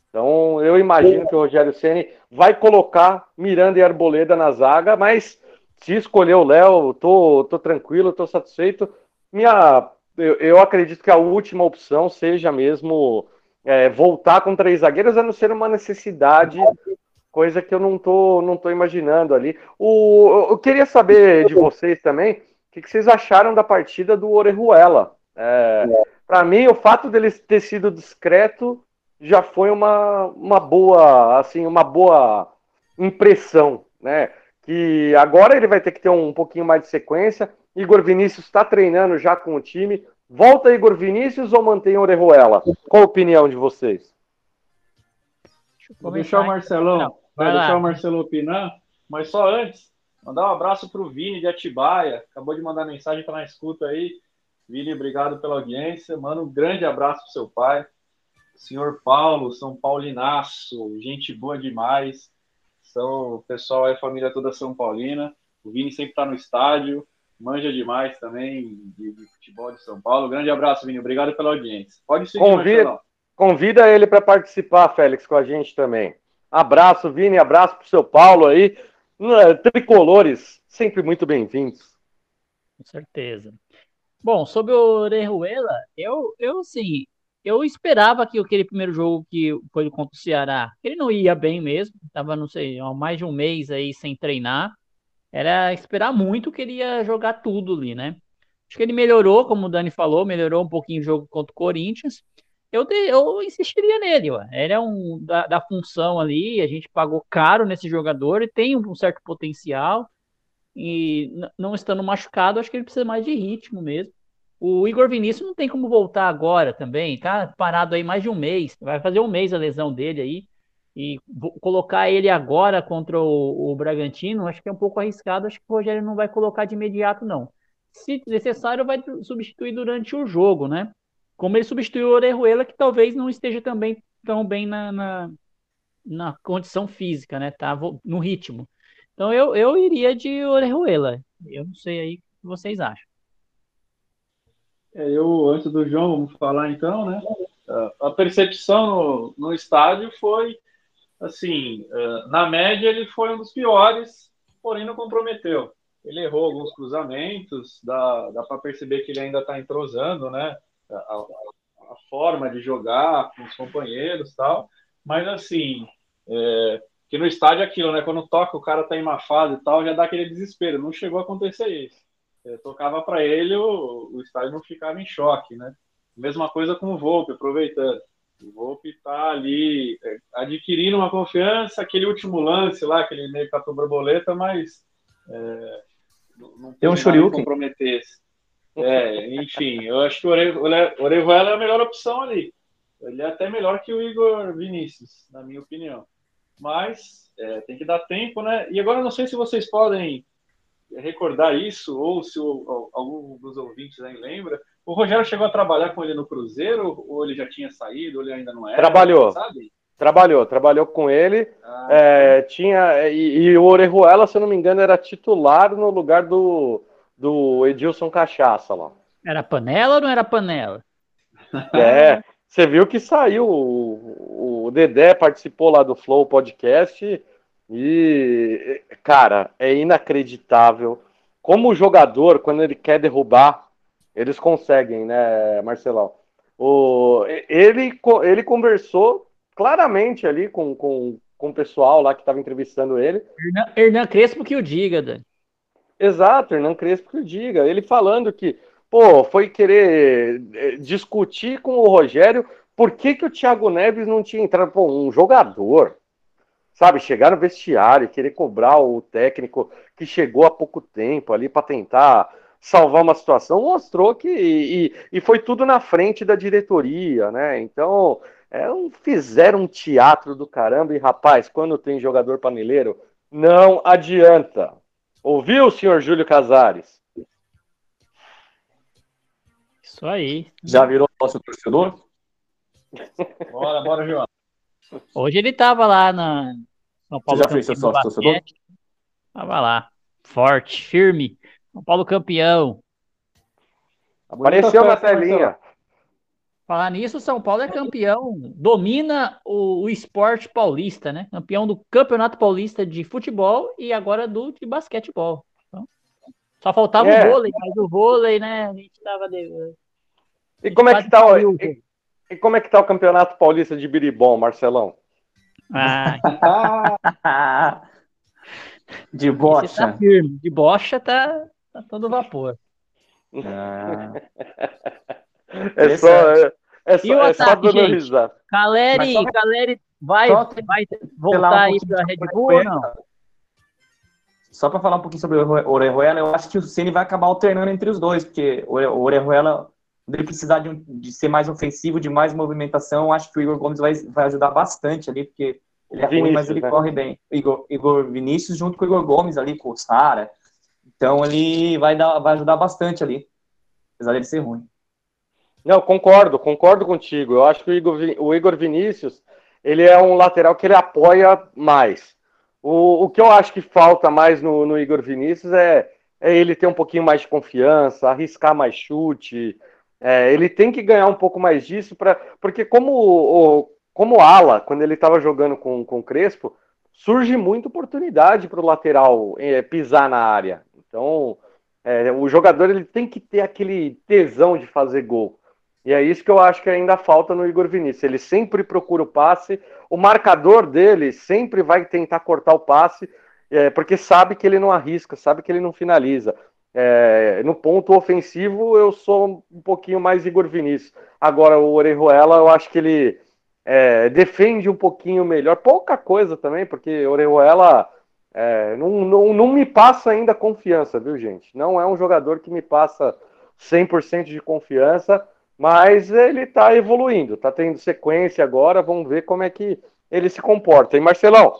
Então eu imagino que o Rogério Ceni vai colocar Miranda e Arboleda na zaga, mas se escolher o Léo, tô, tô tranquilo, tô satisfeito. Minha, eu, eu acredito que a última opção seja mesmo é, voltar com três zagueiros, a não ser uma necessidade, coisa que eu não tô, não tô imaginando ali. O, eu queria saber de vocês também, o que, que vocês acharam da partida do Orejuela? É, Para mim, o fato dele ter sido discreto já foi uma, uma boa, assim, uma boa impressão, né? Que agora ele vai ter que ter um pouquinho mais de sequência. Igor Vinícius está treinando já com o time. Volta Igor Vinícius ou mantém Orejuela? Qual a opinião de vocês? Vou deixar o Marcelão, Não, vai deixar o Marcelo opinar, mas só antes, mandar um abraço para o Vini de Atibaia, acabou de mandar mensagem, para tá na escuta aí. Vini, obrigado pela audiência, manda um grande abraço para seu pai. Senhor Paulo, São Paulinaço, gente boa demais. São, o pessoal é família toda São Paulina. O Vini sempre está no estádio, manja demais também de, de, futebol de São Paulo. Grande abraço, Vini. Obrigado pela audiência. Pode seguir, convida, convida ele para participar, Félix, com a gente também. Abraço, Vini. Abraço para o seu Paulo aí. É, tricolores, sempre muito bem-vindos. Com certeza. Bom, sobre o Orejuela, eu, eu sim, eu esperava que aquele primeiro jogo que foi contra o Ceará, ele não ia bem mesmo, tava, não sei, mais de um mês aí sem treinar. Era esperar muito que ele ia jogar tudo ali, né? Acho que ele melhorou, como o Dani falou, melhorou um pouquinho o jogo contra o Corinthians. Eu, eu insistiria nele, ó. Ele é um da, da função ali, a gente pagou caro nesse jogador, ele tem um certo potencial. E não estando machucado, acho que ele precisa mais de ritmo mesmo. O Igor Vinícius não tem como voltar agora também, tá parado aí mais de um mês, vai fazer um mês a lesão dele aí. E colocar ele agora contra o, o Bragantino, acho que é um pouco arriscado, acho que o Rogério não vai colocar de imediato, não. Se necessário, vai substituir durante o jogo, né? Como ele substituiu o Orejuela, que talvez não esteja também tão bem na, na, na condição física, né? Tá no ritmo. Então eu, eu iria de Orejuela. Eu não sei aí o que vocês acham. É, eu, antes do João, vamos falar então, né? A percepção no, no estádio foi, assim, é, na média ele foi um dos piores, porém não comprometeu. Ele errou alguns cruzamentos, dá, dá para perceber que ele ainda está entrosando, né? A, a, forma de jogar com os companheiros tal, mas assim, é, que no estádio é aquilo, né? Quando toca o cara tá em uma fase e tal, já dá aquele desespero. Não chegou a acontecer isso é, tocava para ele, o, o estádio não ficava em choque, né? Mesma coisa com o Volpe, aproveitando. O Volpe está ali é, adquirindo uma confiança, aquele último lance lá, aquele meio catou borboleta, mas é, não tem um Shoryuken. comprometesse. É, enfim, eu acho que o Orejuela é a melhor opção ali. Ele é até melhor que o Igor Vinícius, na minha opinião. Mas é, tem que dar tempo, né? E agora não sei se vocês podem recordar isso, ou se o, algum dos ouvintes aí lembra, o Rogério chegou a trabalhar com ele no Cruzeiro, ou ele já tinha saído, ou ele ainda não era? Trabalhou. Sabe? Trabalhou, trabalhou com ele. Ah, é, tinha e, e, o Orejuela, se eu não me engano, era titular no lugar do, do Edilson Cachaça lá. Era panela ou não era panela? É, você viu que saiu, o, o Dedé participou lá do Flow Podcast e, cara, é inacreditável como o jogador, quando ele quer derrubar, eles conseguem, né, Marcelão? O, ele, ele conversou claramente ali com, com, com o pessoal lá que estava entrevistando ele. Hernan, Hernan Crespo que o diga, Dan. Exato, Hernan Crespo que o diga. Ele falando que, pô, foi querer eh, discutir com o Rogério por que, que o Thiago Neves não tinha entrado. Pô, um jogador, sabe, chegar no vestiário e querer cobrar o técnico que chegou há pouco tempo ali para tentar salvar uma situação, mostrou que. E, e, foi tudo na frente da diretoria, né? Então, é um, fizeram um teatro do caramba. E, rapaz, quando tem jogador paneleiro, não adianta. Ouviu, senhor Júlio Casares? Isso aí. Já virou nosso torcedor? Bora, bora, João. Hoje ele tava lá na São Paulo. Você já fez seu sócio torcedor? Tava lá, forte, firme. São Paulo campeão. Apareceu na telinha. Falar nisso, São Paulo é campeão, domina o, o, esporte paulista, né? Campeão do Campeonato Paulista de Futebol e agora do de basquetebol. Então, só faltava é. o vôlei, mas o vôlei, né? A gente tava. De... E como é que tá o, e, e, como é que tá o Campeonato Paulista de Biribom, Marcelão? Ah. de bocha. Tá firme. De bocha tá, tá todo vapor. Ah. É só, é, é só, é só dando risada. Caleri, só... Caleri vai, vai voltar aí para Red Bull ou não? Só para falar um pouquinho sobre o Orejuela, eu acho que o Ceni vai acabar alternando entre os dois, porque o Orejuela, ele precisar de, de, ser mais ofensivo, de mais movimentação, acho que o Igor Gomes vai, vai ajudar bastante ali, porque ele é Vinícius, ruim, mas ele né? corre bem. Igor, Igor Vinícius junto com o Igor Gomes ali, com o Sara. Então ele vai, dar, vai ajudar bastante ali, apesar dele ser ruim. Não, concordo, concordo contigo. Eu acho que o Igor, o Igor Vinícius, ele é um lateral que ele apoia mais. O, o que eu acho que falta mais no, no Igor Vinícius é, é ele ter um pouquinho mais de confiança, arriscar mais chute. É, ele tem que ganhar um pouco mais disso, pra, porque como, o, como ala, quando ele estava jogando com, com o Crespo, surge muita oportunidade para o lateral é, pisar na área. Então, é, o jogador ele tem que ter aquele tesão de fazer gol. E é isso que eu acho que ainda falta no Igor Vinícius. Ele sempre procura o passe, o marcador dele sempre vai tentar cortar o passe, é, porque sabe que ele não arrisca, sabe que ele não finaliza. É, no ponto ofensivo, eu sou um pouquinho mais Igor Vinícius. Agora, o Orejuela, eu acho que ele é, defende um pouquinho melhor. Pouca coisa também, porque Orejuela é, não, não, não me passa ainda confiança, viu, gente? Não é um jogador que me passa 100% de confiança. Mas ele está evoluindo, está tendo sequência agora, vamos ver como é que ele se comporta. E Marcelão,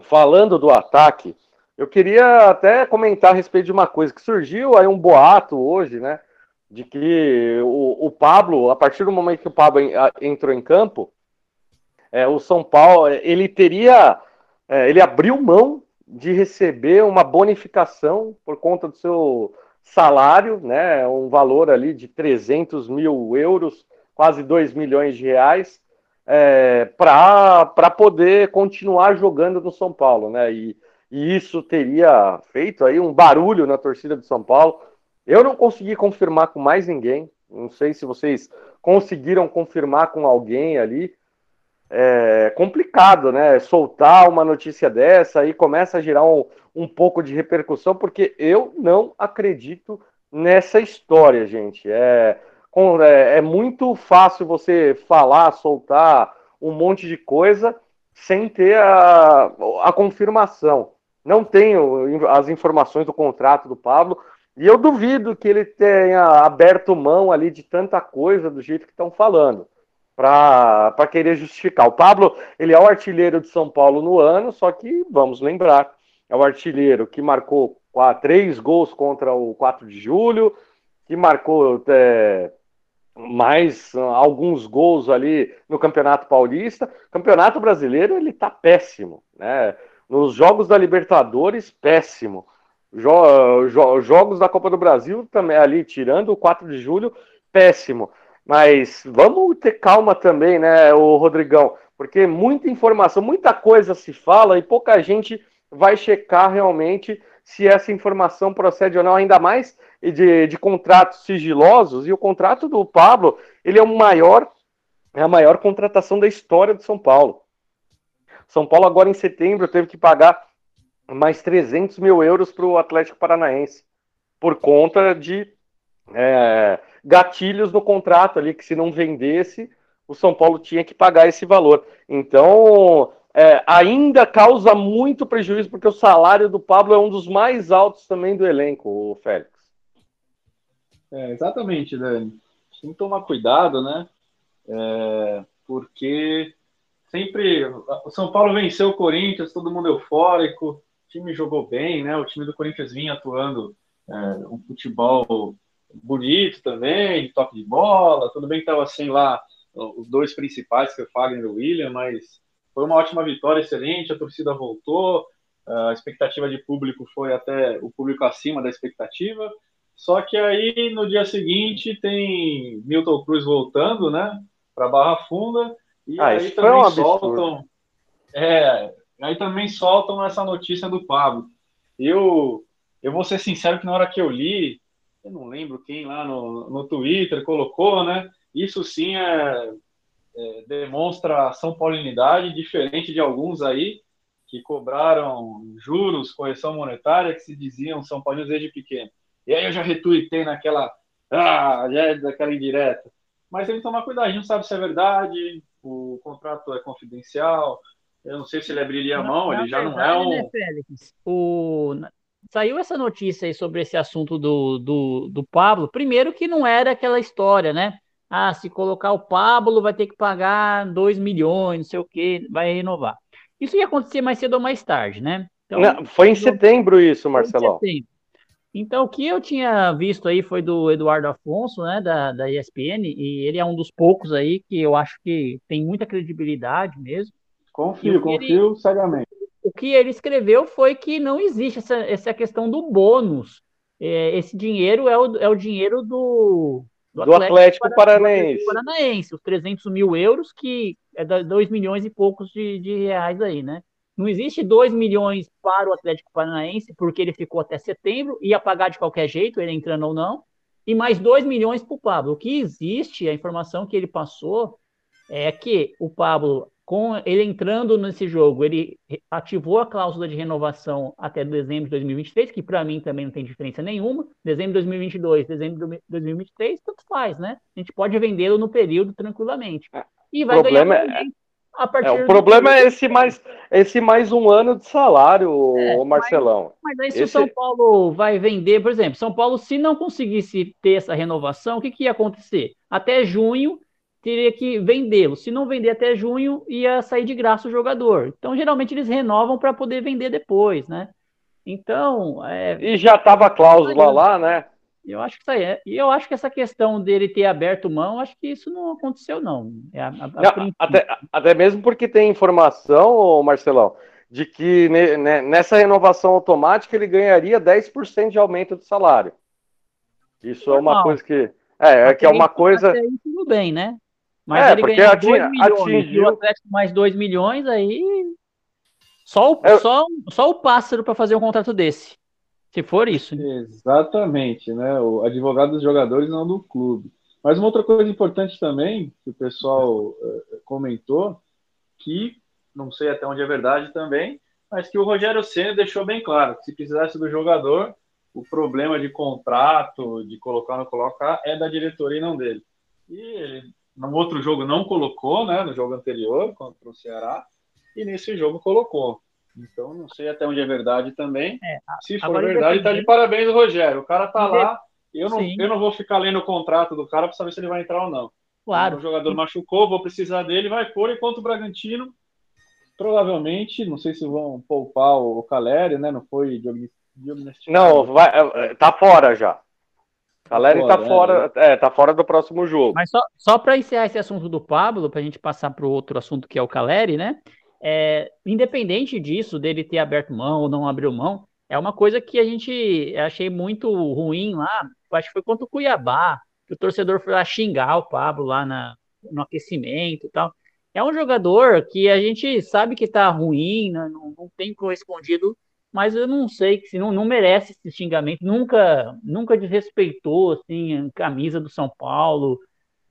falando do ataque, eu queria até comentar a respeito de uma coisa que surgiu aí um boato hoje, né? De que o, o Pablo, a partir do momento que o Pablo entrou em campo, é, o São Paulo, ele teria, é, ele abriu mão de receber uma bonificação por conta do seu salário, né, um valor ali de 300 mil euros, quase 2 milhões de reais, é, para poder continuar jogando no São Paulo, né? E, e, isso teria feito aí um barulho na torcida do São Paulo. Eu não consegui confirmar com mais ninguém. Não sei se vocês conseguiram confirmar com alguém ali. É complicado, né? Soltar uma notícia dessa aí começa a gerar um, um pouco de repercussão, porque eu não acredito nessa história, gente. É, é, é muito fácil você falar, soltar um monte de coisa sem ter a, a confirmação. Não tenho as informações do contrato do Pablo, e eu duvido que ele tenha aberto mão ali de tanta coisa do jeito que estão falando, para querer justificar. O Pablo, ele é o artilheiro de São Paulo no ano, só que, vamos lembrar, é o artilheiro que marcou quatro, três gols contra o 4 de julho, que marcou é, mais uh, alguns gols ali no Campeonato Paulista. Campeonato Brasileiro, ele tá péssimo, né? Nos jogos da Libertadores, péssimo. Jo jo jogos da Copa do Brasil também ali, tirando o 4 de julho, péssimo. Mas vamos ter calma também, né, o Rodrigão? Porque muita informação, muita coisa se fala e pouca gente vai checar realmente se essa informação procede ou não, ainda mais de, de contratos sigilosos. E o contrato do Pablo, ele é o maior, é a maior contratação da história do São Paulo. São Paulo agora em setembro teve que pagar mais 300 mil euros para o Atlético Paranaense por conta de é, gatilhos no contrato ali que se não vendesse o São Paulo tinha que pagar esse valor. Então é, ainda causa muito prejuízo, porque o salário do Pablo é um dos mais altos também do elenco, o Félix. É, exatamente, Dani. Tem que tomar cuidado, né? É, porque sempre o São Paulo venceu o Corinthians, todo mundo eufórico, o time jogou bem, né? O time do Corinthians vinha atuando é, um futebol bonito também, de toque de bola. Tudo bem que estava sem lá os dois principais, que é o Fagner e o William, mas foi uma ótima vitória, excelente, a torcida voltou, a expectativa de público foi até o público acima da expectativa. Só que aí no dia seguinte tem Milton Cruz voltando, né, para Barra Funda e ah, aí também um soltam, é, aí também soltam essa notícia do Pablo. Eu eu vou ser sincero que na hora que eu li, eu não lembro quem lá no, no Twitter colocou, né? Isso sim é, é, demonstra São Paulinidade, diferente de alguns aí que cobraram juros, correção monetária, que se diziam São Paulo desde pequeno. E aí eu já retuitei naquela, ah, já é daquela indireta. Mas tem que tomar cuidado, a gente não sabe se é verdade, o contrato é confidencial, eu não sei se ele abriria a mão, ele já verdade, não é um... Né, Félix? O... Saiu essa notícia aí sobre esse assunto do, do, do Pablo, primeiro que não era aquela história, né? Ah, se colocar o Pablo vai ter que pagar 2 milhões, não sei o que, vai renovar. Isso ia acontecer mais cedo ou mais tarde, né? Então, Não, foi em setembro isso, Marcelão. Então, o que eu tinha visto aí foi do Eduardo Afonso, né, da, da ESPN, e ele é um dos poucos aí que eu acho que tem muita credibilidade mesmo. Confio, confio ele, cegamente. O que ele escreveu foi que não existe essa, essa questão do bônus. É, esse dinheiro é o, é o dinheiro do, do, do Atlético, Atlético Paranaense. Paranaense. Os 300 mil euros, que é 2 milhões e poucos de, de reais aí, né? Não existe 2 milhões para o Atlético Paranaense, porque ele ficou até setembro, ia pagar de qualquer jeito, ele entrando ou não, e mais 2 milhões para o Pablo. O que existe, a informação que ele passou, é que o Pablo com ele entrando nesse jogo, ele ativou a cláusula de renovação até dezembro de 2023, que para mim também não tem diferença nenhuma. Dezembro de 2022, dezembro de 2023, tanto faz, né? A gente pode vendê-lo no período tranquilamente. É, e vai ganhar é, é, O problema é esse mais, esse mais um ano de salário, é, Marcelão. Mas, mas aí se esse... o São Paulo vai vender, por exemplo, São Paulo, se não conseguisse ter essa renovação, o que, que ia acontecer? Até junho teria que vendê-lo. Se não vender até junho, ia sair de graça o jogador. Então, geralmente, eles renovam para poder vender depois, né? Então. É... E já estava a cláusula lá, né? Eu acho que isso aí é. E eu acho que essa questão dele ter aberto mão, acho que isso não aconteceu, não. É a, a, não até, até mesmo porque tem informação, Marcelão, de que nessa renovação automática ele ganharia 10% de aumento de salário. Isso Normal. é uma coisa que. É, é que é uma coisa. Tudo bem, né? Mas é, ele porque ganhou 2 milhões atingiu... e o Atlético mais 2 milhões, aí só o, Eu... só, só o pássaro para fazer um contrato desse. Se for isso. Exatamente, né? O advogado dos jogadores não do clube. Mas uma outra coisa importante também, que o pessoal uh, comentou, que não sei até onde é verdade também, mas que o Rogério Senna deixou bem claro que se precisasse do jogador, o problema de contrato, de colocar ou não colocar, é da diretoria e não dele. E ele no outro jogo não colocou, né? No jogo anterior contra o Ceará e nesse jogo colocou. Então não sei até onde é verdade também. É, Se for verdade, tá de parabéns o Rogério. O cara tá lá. Eu não, eu não vou ficar lendo o contrato do cara para saber se ele vai entrar ou não. Claro. O jogador machucou, vou precisar dele, vai pôr enquanto o Bragantino provavelmente, não sei se vão poupar o Caleri, né? Não foi Não, vai, tá fora já. Caleri tá fora, é, tá fora do próximo jogo. Mas só, só para encerrar esse assunto do Pablo, para a gente passar para o outro assunto que é o Caleri, né? É, independente disso, dele ter aberto mão ou não abriu mão, é uma coisa que a gente achei muito ruim lá. Acho que foi contra o Cuiabá, que o torcedor foi lá xingar o Pablo lá na, no aquecimento e tal. É um jogador que a gente sabe que tá ruim, né? não, não tem correspondido mas eu não sei se não, não merece esse xingamento. Nunca, nunca desrespeitou assim a camisa do São Paulo,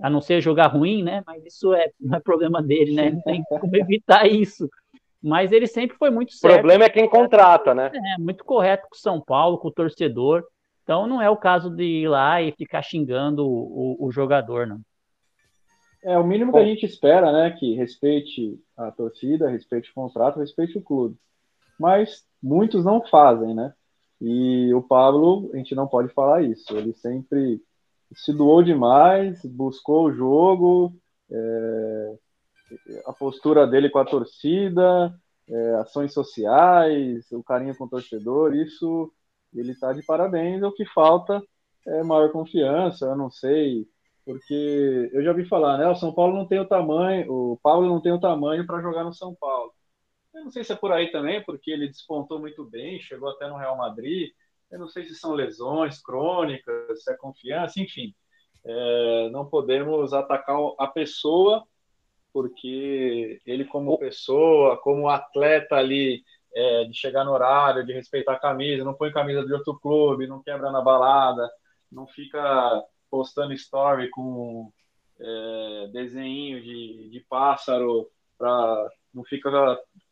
a não ser jogar ruim, né? Mas isso é não é problema dele, né? Não tem como evitar isso. Mas ele sempre foi muito certo. O problema é quem contrata, né? É, muito correto com o São Paulo, com o torcedor. Então não é o caso de ir lá e ficar xingando o, o, o jogador, não. É o mínimo que a gente espera, né? Que respeite a torcida, respeite o contrato, respeite o clube. Mas muitos não fazem, né? E o Pablo, a gente não pode falar isso. Ele sempre se doou demais, buscou o jogo, é, a postura dele com a torcida, é, ações sociais, o carinho com o torcedor, isso ele está de parabéns. O que falta é maior confiança. Eu não sei porque eu já ouvi falar, né? O São Paulo não tem o tamanho, o Paulo não tem o tamanho para jogar no São Paulo. Eu não sei se é por aí também, porque ele despontou muito bem, chegou até no Real Madrid. Eu não sei se são lesões crônicas, se é confiança, enfim. É, não podemos atacar a pessoa, porque ele, como pessoa, como atleta ali, é, de chegar no horário, de respeitar a camisa, não põe camisa de outro clube, não quebra na balada, não fica postando story com é, desenho de, de pássaro, pra, não fica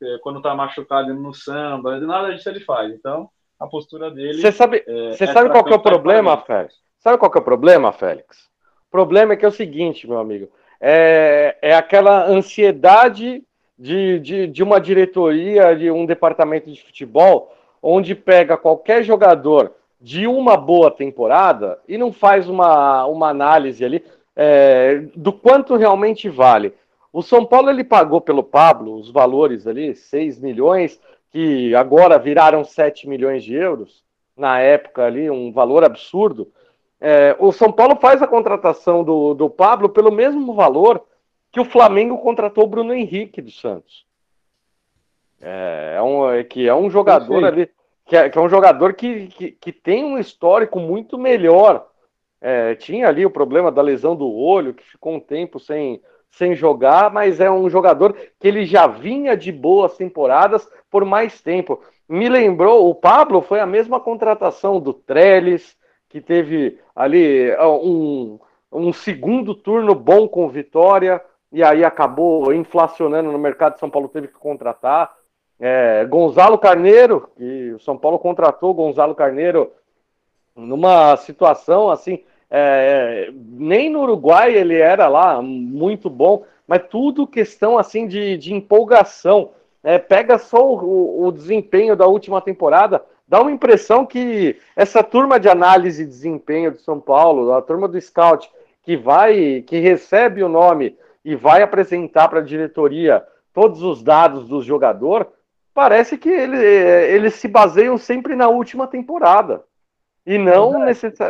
é, quando tá machucado no samba, nada disso ele faz. Então, a postura dele. Você sabe, é, você é sabe qual que é o problema, Félix? Sabe qual que é o problema, Félix? O problema é que é o seguinte, meu amigo. É, é aquela ansiedade de, de, de uma diretoria, de um departamento de futebol, onde pega qualquer jogador de uma boa temporada e não faz uma, uma análise ali é, do quanto realmente vale. O São Paulo ele pagou pelo Pablo os valores ali, 6 milhões, que agora viraram 7 milhões de euros, na época ali, um valor absurdo. É, o São Paulo faz a contratação do, do Pablo pelo mesmo valor que o Flamengo contratou o Bruno Henrique do Santos. É, é um, é que é um jogador ali, que é, que é um jogador que, que, que, tem um histórico muito melhor. É, tinha ali o problema da lesão do olho, que ficou um tempo sem, sem jogar, mas é um jogador que ele já vinha de boas temporadas por mais tempo. Me lembrou, o Pablo foi a mesma contratação do Trellis, que teve ali um, um segundo turno bom com vitória, e aí acabou inflacionando no mercado. São Paulo teve que contratar. É, Gonzalo Carneiro, que o São Paulo contratou Gonzalo Carneiro numa situação assim, é, nem no Uruguai ele era lá muito bom, mas tudo questão assim de, de empolgação. É, pega só o, o, desempenho da última temporada, dá uma impressão que essa turma de análise de desempenho de São Paulo, a turma do scout, que vai, que recebe o nome e vai apresentar para a diretoria todos os dados do jogador, parece que ele, eles se baseiam sempre na última temporada. E não,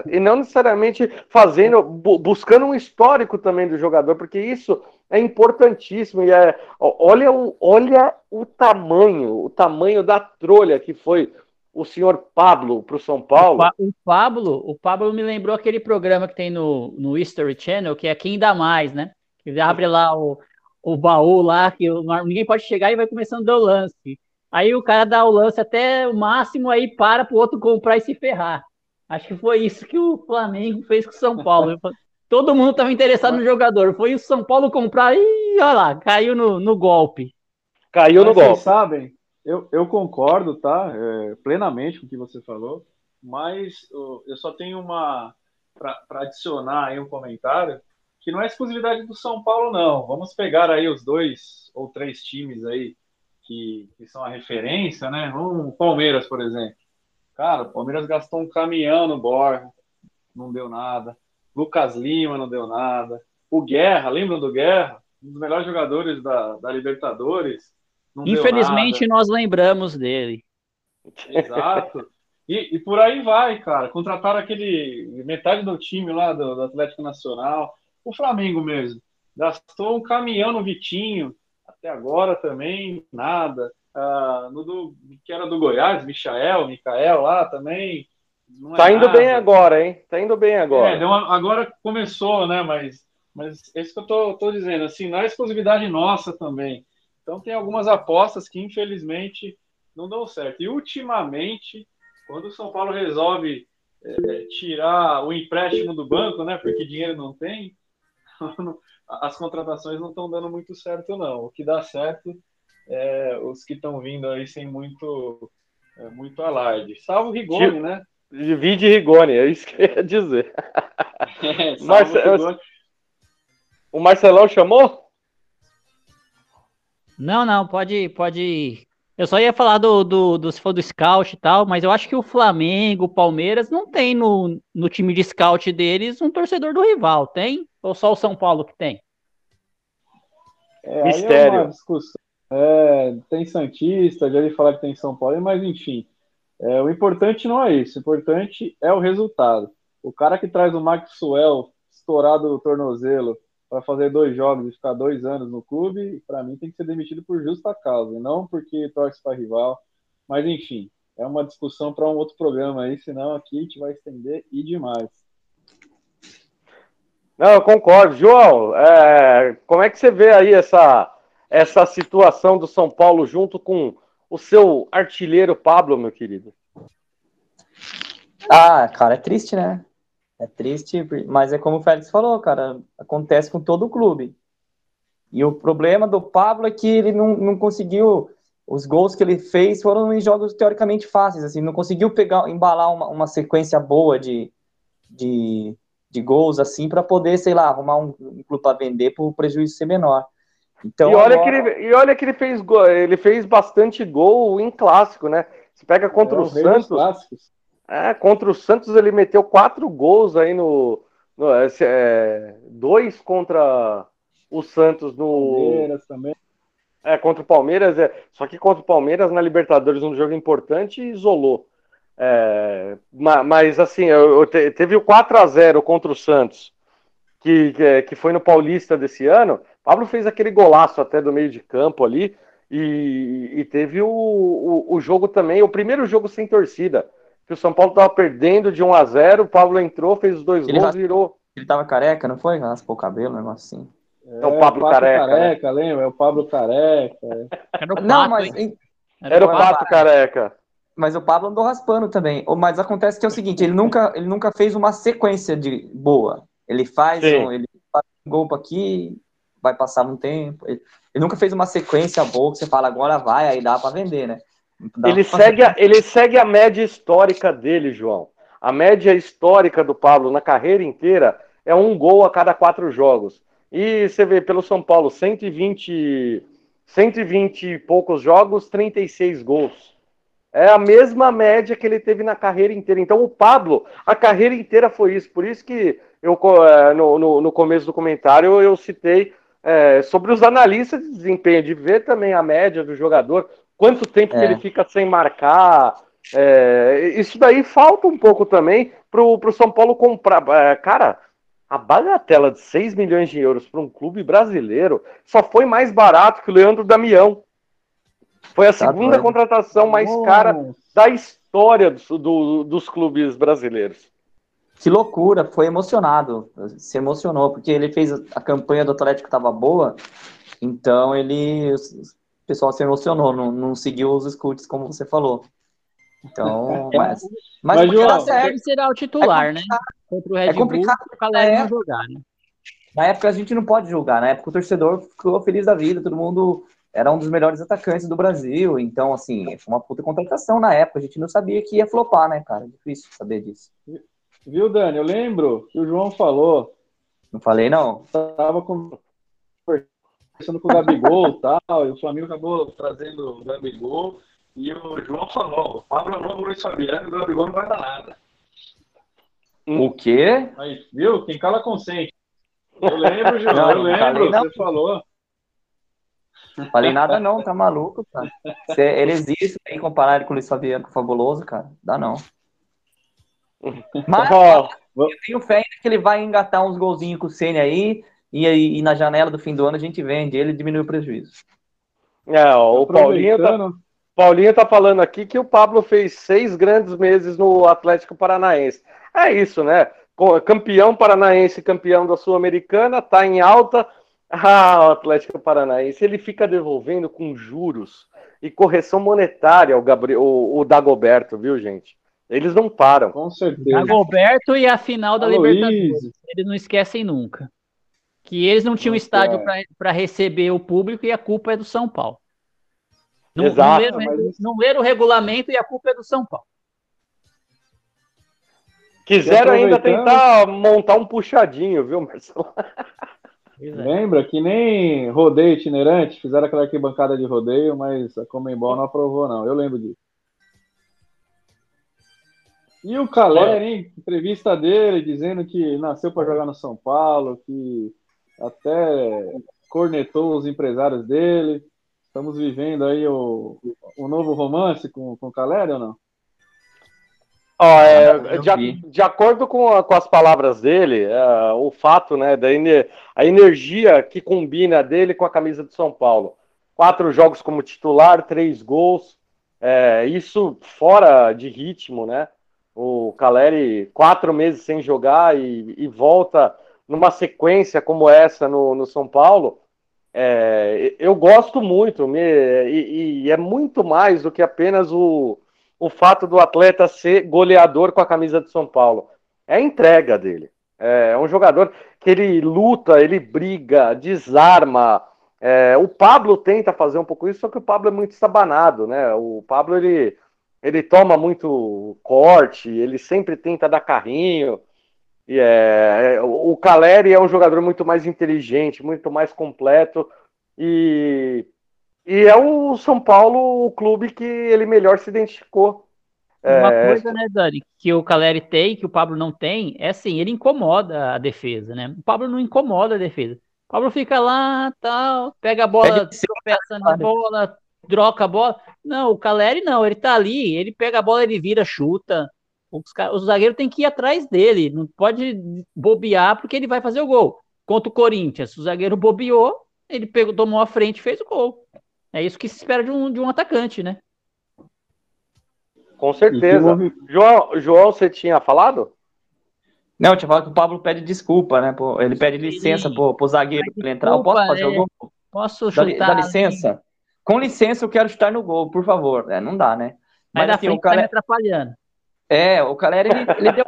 e não necessariamente fazendo, buscando um histórico também do jogador, porque isso é importantíssimo. E é, olha, o, olha o tamanho, o tamanho da trolha que foi o senhor Pablo para o São Paulo. O, Pablo, o Pablo me lembrou aquele programa que tem no, no History Channel, que é Quem Dá Mais, né? Que abre lá o, o baú lá, que ninguém pode chegar e vai começando a dar o lance. Aí o cara dá o lance até o máximo, aí para pro outro comprar e se ferrar. Acho que foi isso que o Flamengo fez com o São Paulo. Todo mundo estava interessado no jogador. Foi o São Paulo comprar e olha lá, caiu no, no golpe. Caiu no mas golpe. Vocês sabem, eu, eu concordo, tá? É, plenamente com o que você falou, mas eu só tenho uma. para adicionar aí um comentário que não é exclusividade do São Paulo, não. Vamos pegar aí os dois ou três times aí que, que são a referência, né? Um Palmeiras, por exemplo. Cara, o Palmeiras gastou um caminhão no Borja, não deu nada. Lucas Lima não deu nada. O Guerra, lembram do Guerra? Um dos melhores jogadores da, da Libertadores. Infelizmente, nós lembramos dele. Exato. E, e, por aí vai, cara. Contrataram aquele metade do time lá do, do Atlético Nacional. O Flamengo mesmo. Gastou um caminhão no Vitinho, até agora também, nada. Ah, no do, que era do Goiás, Michael, Micael lá também. É tá indo nada. bem agora, hein? Tá indo bem agora. É, uma, agora começou, né? Mas, mas é isso que eu tô, tô dizendo, assim, não é exclusividade nossa também. Então tem algumas apostas que infelizmente não dão certo. E ultimamente, quando o São Paulo resolve é, tirar o empréstimo do banco, né? Porque dinheiro não tem, as contratações não estão dando muito certo, não. O que dá certo é os que estão vindo aí sem muito, é, muito alarde. Salvo Rigoni, tipo, né? Vi de Rigoni, é isso que eu ia dizer. É, Marcelo, o Marcelão chamou? Não, não, pode, pode eu só ia falar do, do, do, se for do scout e tal, mas eu acho que o Flamengo, o Palmeiras, não tem no, no time de scout deles um torcedor do rival, tem? Ou só o São Paulo que tem? É, Mistério. É discussão. É, tem Santista, já ia falar que tem São Paulo, mas enfim. É, o importante não é isso, o importante é o resultado. O cara que traz o Maxwell estourado o tornozelo para fazer dois jogos e ficar dois anos no clube, para mim tem que ser demitido por justa causa, e não porque torce para rival. Mas enfim, é uma discussão para um outro programa aí, senão aqui a gente vai estender e demais. Não, eu concordo. João, é, como é que você vê aí essa, essa situação do São Paulo junto com o seu artilheiro Pablo, meu querido? Ah, cara, é triste, né? É triste, mas é como o Félix falou, cara, acontece com todo o clube. E o problema do Pablo é que ele não, não conseguiu. Os gols que ele fez foram em jogos teoricamente fáceis, assim, não conseguiu pegar, embalar uma, uma sequência boa de, de, de gols, assim, para poder, sei lá, arrumar um, um clube para vender para o prejuízo ser menor. Então, e, olha agora... que ele, e olha que ele fez, ele fez bastante gol em clássico, né? Você pega contra é, o, o Santos. É, contra o Santos ele meteu quatro gols aí no. no é, é, dois contra o Santos no. Palmeiras também. É, contra o Palmeiras, é. Só que contra o Palmeiras na Libertadores, um jogo importante, isolou. É, mas assim, eu, eu te, teve o 4 a 0 contra o Santos, que, que, que foi no Paulista desse ano. Pablo fez aquele golaço até do meio de campo ali. E, e teve o, o, o, jogo também, o primeiro jogo sem torcida, que o São Paulo estava perdendo de 1 a 0 o Pablo entrou, fez os dois ele gols e virou. Ele tava careca, não foi? Raspou o cabelo, um negócio assim. É, o Pablo, Pablo Careca. Careca né? lembra? É o Pablo Careca. Era o Pato, não, mas. Era, era o Pato Careca. Mas o Pablo andou raspando também. Mas acontece que é o seguinte, ele nunca, ele nunca fez uma sequência de boa. Ele faz um, ele faz um gol aqui, vai passar um tempo. Ele, ele, nunca fez uma sequência boa que você fala, agora vai, aí dá para vender, né? ele segue, a, ele segue a média histórica dele, João. A média histórica do Pablo na carreira inteira é um gol a cada quatro jogos. E você vê pelo São Paulo, 120, 120 e poucos jogos, 36 gols. É a mesma média que ele teve na carreira inteira. Então, o Pablo, a carreira inteira foi isso. Por isso que eu, é, no, no, no começo do comentário, eu citei é, sobre os analistas de desempenho, de ver também a média do jogador, quanto tempo é. que ele fica sem marcar. É, isso daí falta um pouco também para o São Paulo comprar. É, cara, a bagatela de 6 milhões de euros para um clube brasileiro só foi mais barato que o Leandro Damião. Foi a tá segunda contratação mais cara da história do, do, dos clubes brasileiros. Que loucura, foi emocionado, se emocionou, porque ele fez a campanha do Atlético estava boa, então ele, o pessoal se emocionou, não, não seguiu os scouts como você falou. Então, mas, mas, mas João, deve será o titular, é né? Contra o Red é complicado Bull, o Caleri não jogar, né? Na época a gente não pode julgar, na época o torcedor ficou feliz da vida, todo mundo era um dos melhores atacantes do Brasil, então, assim, foi uma puta contratação na época, a gente não sabia que ia flopar, né, cara? Difícil saber disso. Viu, Dani? Eu lembro que o João falou. Não falei, não. Tava conversando com o Gabigol e tal, e o Flamengo acabou trazendo o Gabigol. E o João falou: o Pablo é novo Luiz Fabiano o Gabigol não vai dar nada. O quê? Aí, viu? Quem cala consente. Eu lembro, João, não, eu lembro, falei, você falou. Não falei nada não, tá maluco, cara. Ele existe aí comparado com o Luiz Fabiano, com o Fabuloso, cara. Dá não. Mas eu tenho fé que ele vai engatar uns golzinhos com o Senna aí, e, e, na janela do fim do ano a gente vende ele e diminui o prejuízo. É, ó, o Paulinho tá, Paulinho tá falando aqui que o Pablo fez seis grandes meses no Atlético Paranaense. É isso, né? Campeão paranaense, campeão da Sul-Americana, tá em alta. Ah, o Atlético Paranaense, ele fica devolvendo com juros e correção monetária o, Gabriel, o, o Dagoberto, viu, gente? Eles não param. Com certeza. Roberto e a final da Aloysio. Libertadores. Eles não esquecem nunca. Que eles não tinham Nossa, estádio é. para receber o público e a culpa é do São Paulo. Não, Exato, não, leram, mas... não leram o regulamento e a culpa é do São Paulo. Quiseram ainda tentar montar um puxadinho, viu, Marcelo? É. Lembra que nem rodeio itinerante, fizeram aquela arquibancada de rodeio, mas a Comembol não aprovou, não. Eu lembro disso. E o Caleri, hein? Entrevista dele dizendo que nasceu para jogar no São Paulo, que até cornetou os empresários dele. Estamos vivendo aí o, o novo romance com, com o Caleri ou não? Ó, é, de, de, acordo com, a, com, as palavras dele, é, o fato, né, da ener, a energia que combina dele com a camisa de São Paulo. Quatro jogos como titular, três gols, é, isso fora de ritmo, né? O Caleri, quatro meses sem jogar e, e volta numa sequência como essa no, no São Paulo. É, eu gosto muito, me, e, e é muito mais do que apenas o o fato do atleta ser goleador com a camisa de São Paulo. É a entrega dele. É um jogador que ele luta, ele briga, desarma. É, o Pablo tenta fazer um pouco isso, só que o Pablo é muito estabanado, né? O Pablo ele, ele toma muito corte, ele sempre tenta dar carrinho. E é, é o Caleri é um jogador muito mais inteligente, muito mais completo. E e é o São Paulo o clube que ele melhor se identificou. Uma é... coisa, né, Dani, que o Caleri tem, que o Pablo não tem, é assim, ele incomoda a defesa, né? O Pablo não incomoda a defesa. O Pablo fica lá, tal, pega a bola, tropeça na bola, troca a bola. Não, o Caleri não, ele tá ali, ele pega a bola, ele vira, chuta. Os, o zagueiro tem que ir atrás dele, não pode bobear porque ele vai fazer o gol. Contra o Corinthians, o zagueiro bobeou, ele pegou, tomou a frente e fez o gol. É isso que se espera de um, de um atacante, né? Com certeza. João, João, você tinha falado? Não, eu tinha falado que o Pablo pede desculpa, né? Ele pede licença pro, pro zagueiro para ele entrar. Eu posso fazer é... o gol? Posso chutar? Dá, dá, licença? Com licença, eu quero chutar no gol, por favor. É, não dá, né? Mas, Mas assim, o cara... tá me atrapalhando. É, o Calera, ele, ele deu,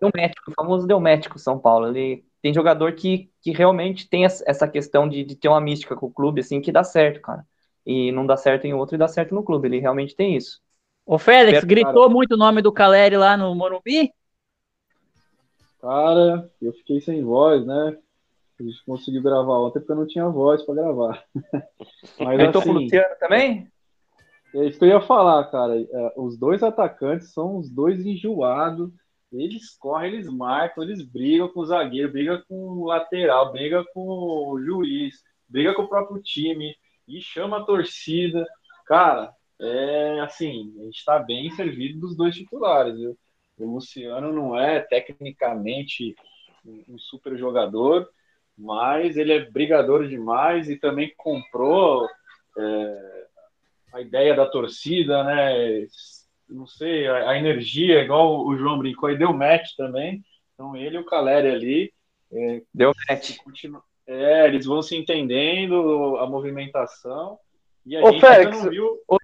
deu médico, o famoso deu médico São Paulo. Ele tem jogador que, que realmente tem essa questão de, de ter uma mística com o clube, assim, que dá certo, cara e não dá certo em outro e dá certo no clube. Ele realmente tem isso. O Félix, Espero, gritou cara. muito o nome do Caleri lá no Morumbi? Cara, eu fiquei sem voz, né? A gente conseguiu gravar ontem porque eu não tinha voz para gravar. Mas Gritou assim, com o Luciano também? É isso que eu ia falar, cara. É, os dois atacantes são os dois enjoados. Eles correm, eles marcam, eles brigam com o zagueiro, brigam com o lateral, brigam com o juiz, brigam com o próprio time e chama a torcida. Cara, é assim, a gente está bem servido dos dois titulares. Viu? O Luciano não é tecnicamente um super jogador, mas ele é brigador demais e também comprou é, a ideia da torcida, né? Não sei, a, a, energia, igual o João brincou, e deu match também. Então ele e o Caleri ali. É, deu match. Continu, é, eles vão se entendendo a movimentação. E a Ô, gente Félix, não viu. O é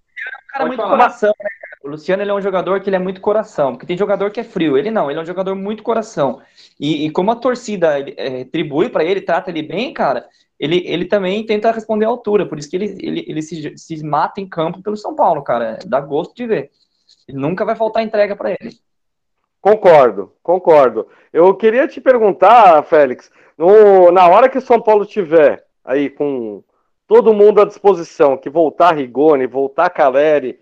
cara Pode muito falar. né? O Luciano ele é um jogador que ele é muito coração, porque tem jogador que é frio. Ele não, ele é um jogador muito coração. E, e como a torcida ele, é, retribui para ele, trata ele bem, cara, ele, ele também tenta responder à altura. Por isso que ele, ele, ele se, se mata em campo pelo São Paulo, cara. Dá gosto de ver. Nunca vai faltar entrega para ele. Concordo, concordo. Eu queria te perguntar, Félix, no, na hora que o São Paulo tiver aí com todo mundo à disposição, que voltar Rigoni, voltar Caleri,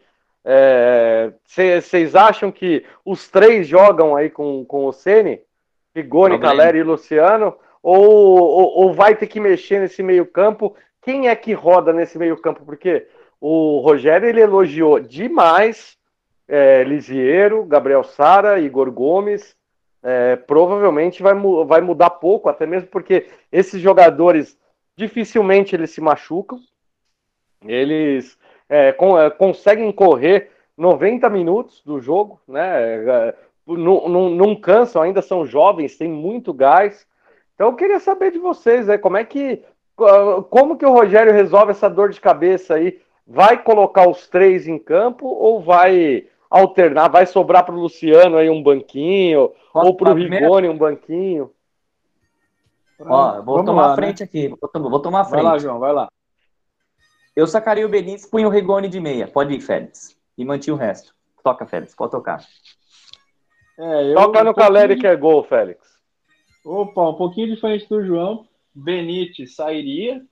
vocês é, acham que os três jogam aí com, com o Ceni? Rigoni, Caleri e Luciano? Ou, ou, ou, vai ter que mexer nesse meio campo? Quem é que roda nesse meio campo? Porque o Rogério ele elogiou demais é, Lisiero, Gabriel Sara, Igor Gomes, é, provavelmente vai, vai mudar pouco, até mesmo porque esses jogadores dificilmente eles se machucam, eles é, com, é, conseguem correr 90 minutos do jogo, né? É, não, não, não, cansam, ainda são jovens, têm muito gás. Então eu queria saber de vocês, né? Como é que como que o Rogério resolve essa dor de cabeça aí? Vai colocar os três em campo ou vai alternar, vai sobrar para o Luciano aí um banquinho, Posso ou para o Rigoni um banquinho. Ó, vou Vamos tomar lá, frente né? aqui, vou, vou tomar frente. Vai lá, João, vai lá. Eu sacaria o Benítez, punha o Rigoni de meia. Pode ir, Félix. E mantinha o resto. Toca, Félix, pode tocar. É, eu, Toca no um Caleri que é gol, Félix. Opa, um pouquinho diferente do João. Benítez sairia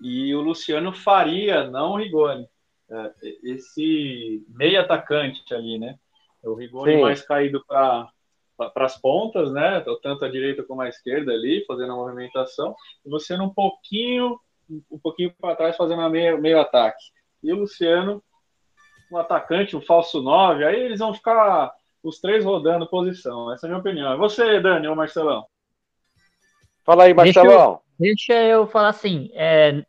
e o Luciano faria, não o Rigoni. É, esse meio atacante ali, né? O Rigoni Sim. mais caído para para as pontas, né? Tanto a direita como a esquerda ali, fazendo a movimentação. E você um pouquinho, um pouquinho para trás, fazendo a meio, meio ataque. E o Luciano, um atacante, um falso 9, aí eles vão ficar os três rodando posição. Essa é a minha opinião. É você, Dani ou Marcelão? Fala aí, Marcelão. Deixa eu, deixa eu falar assim, é,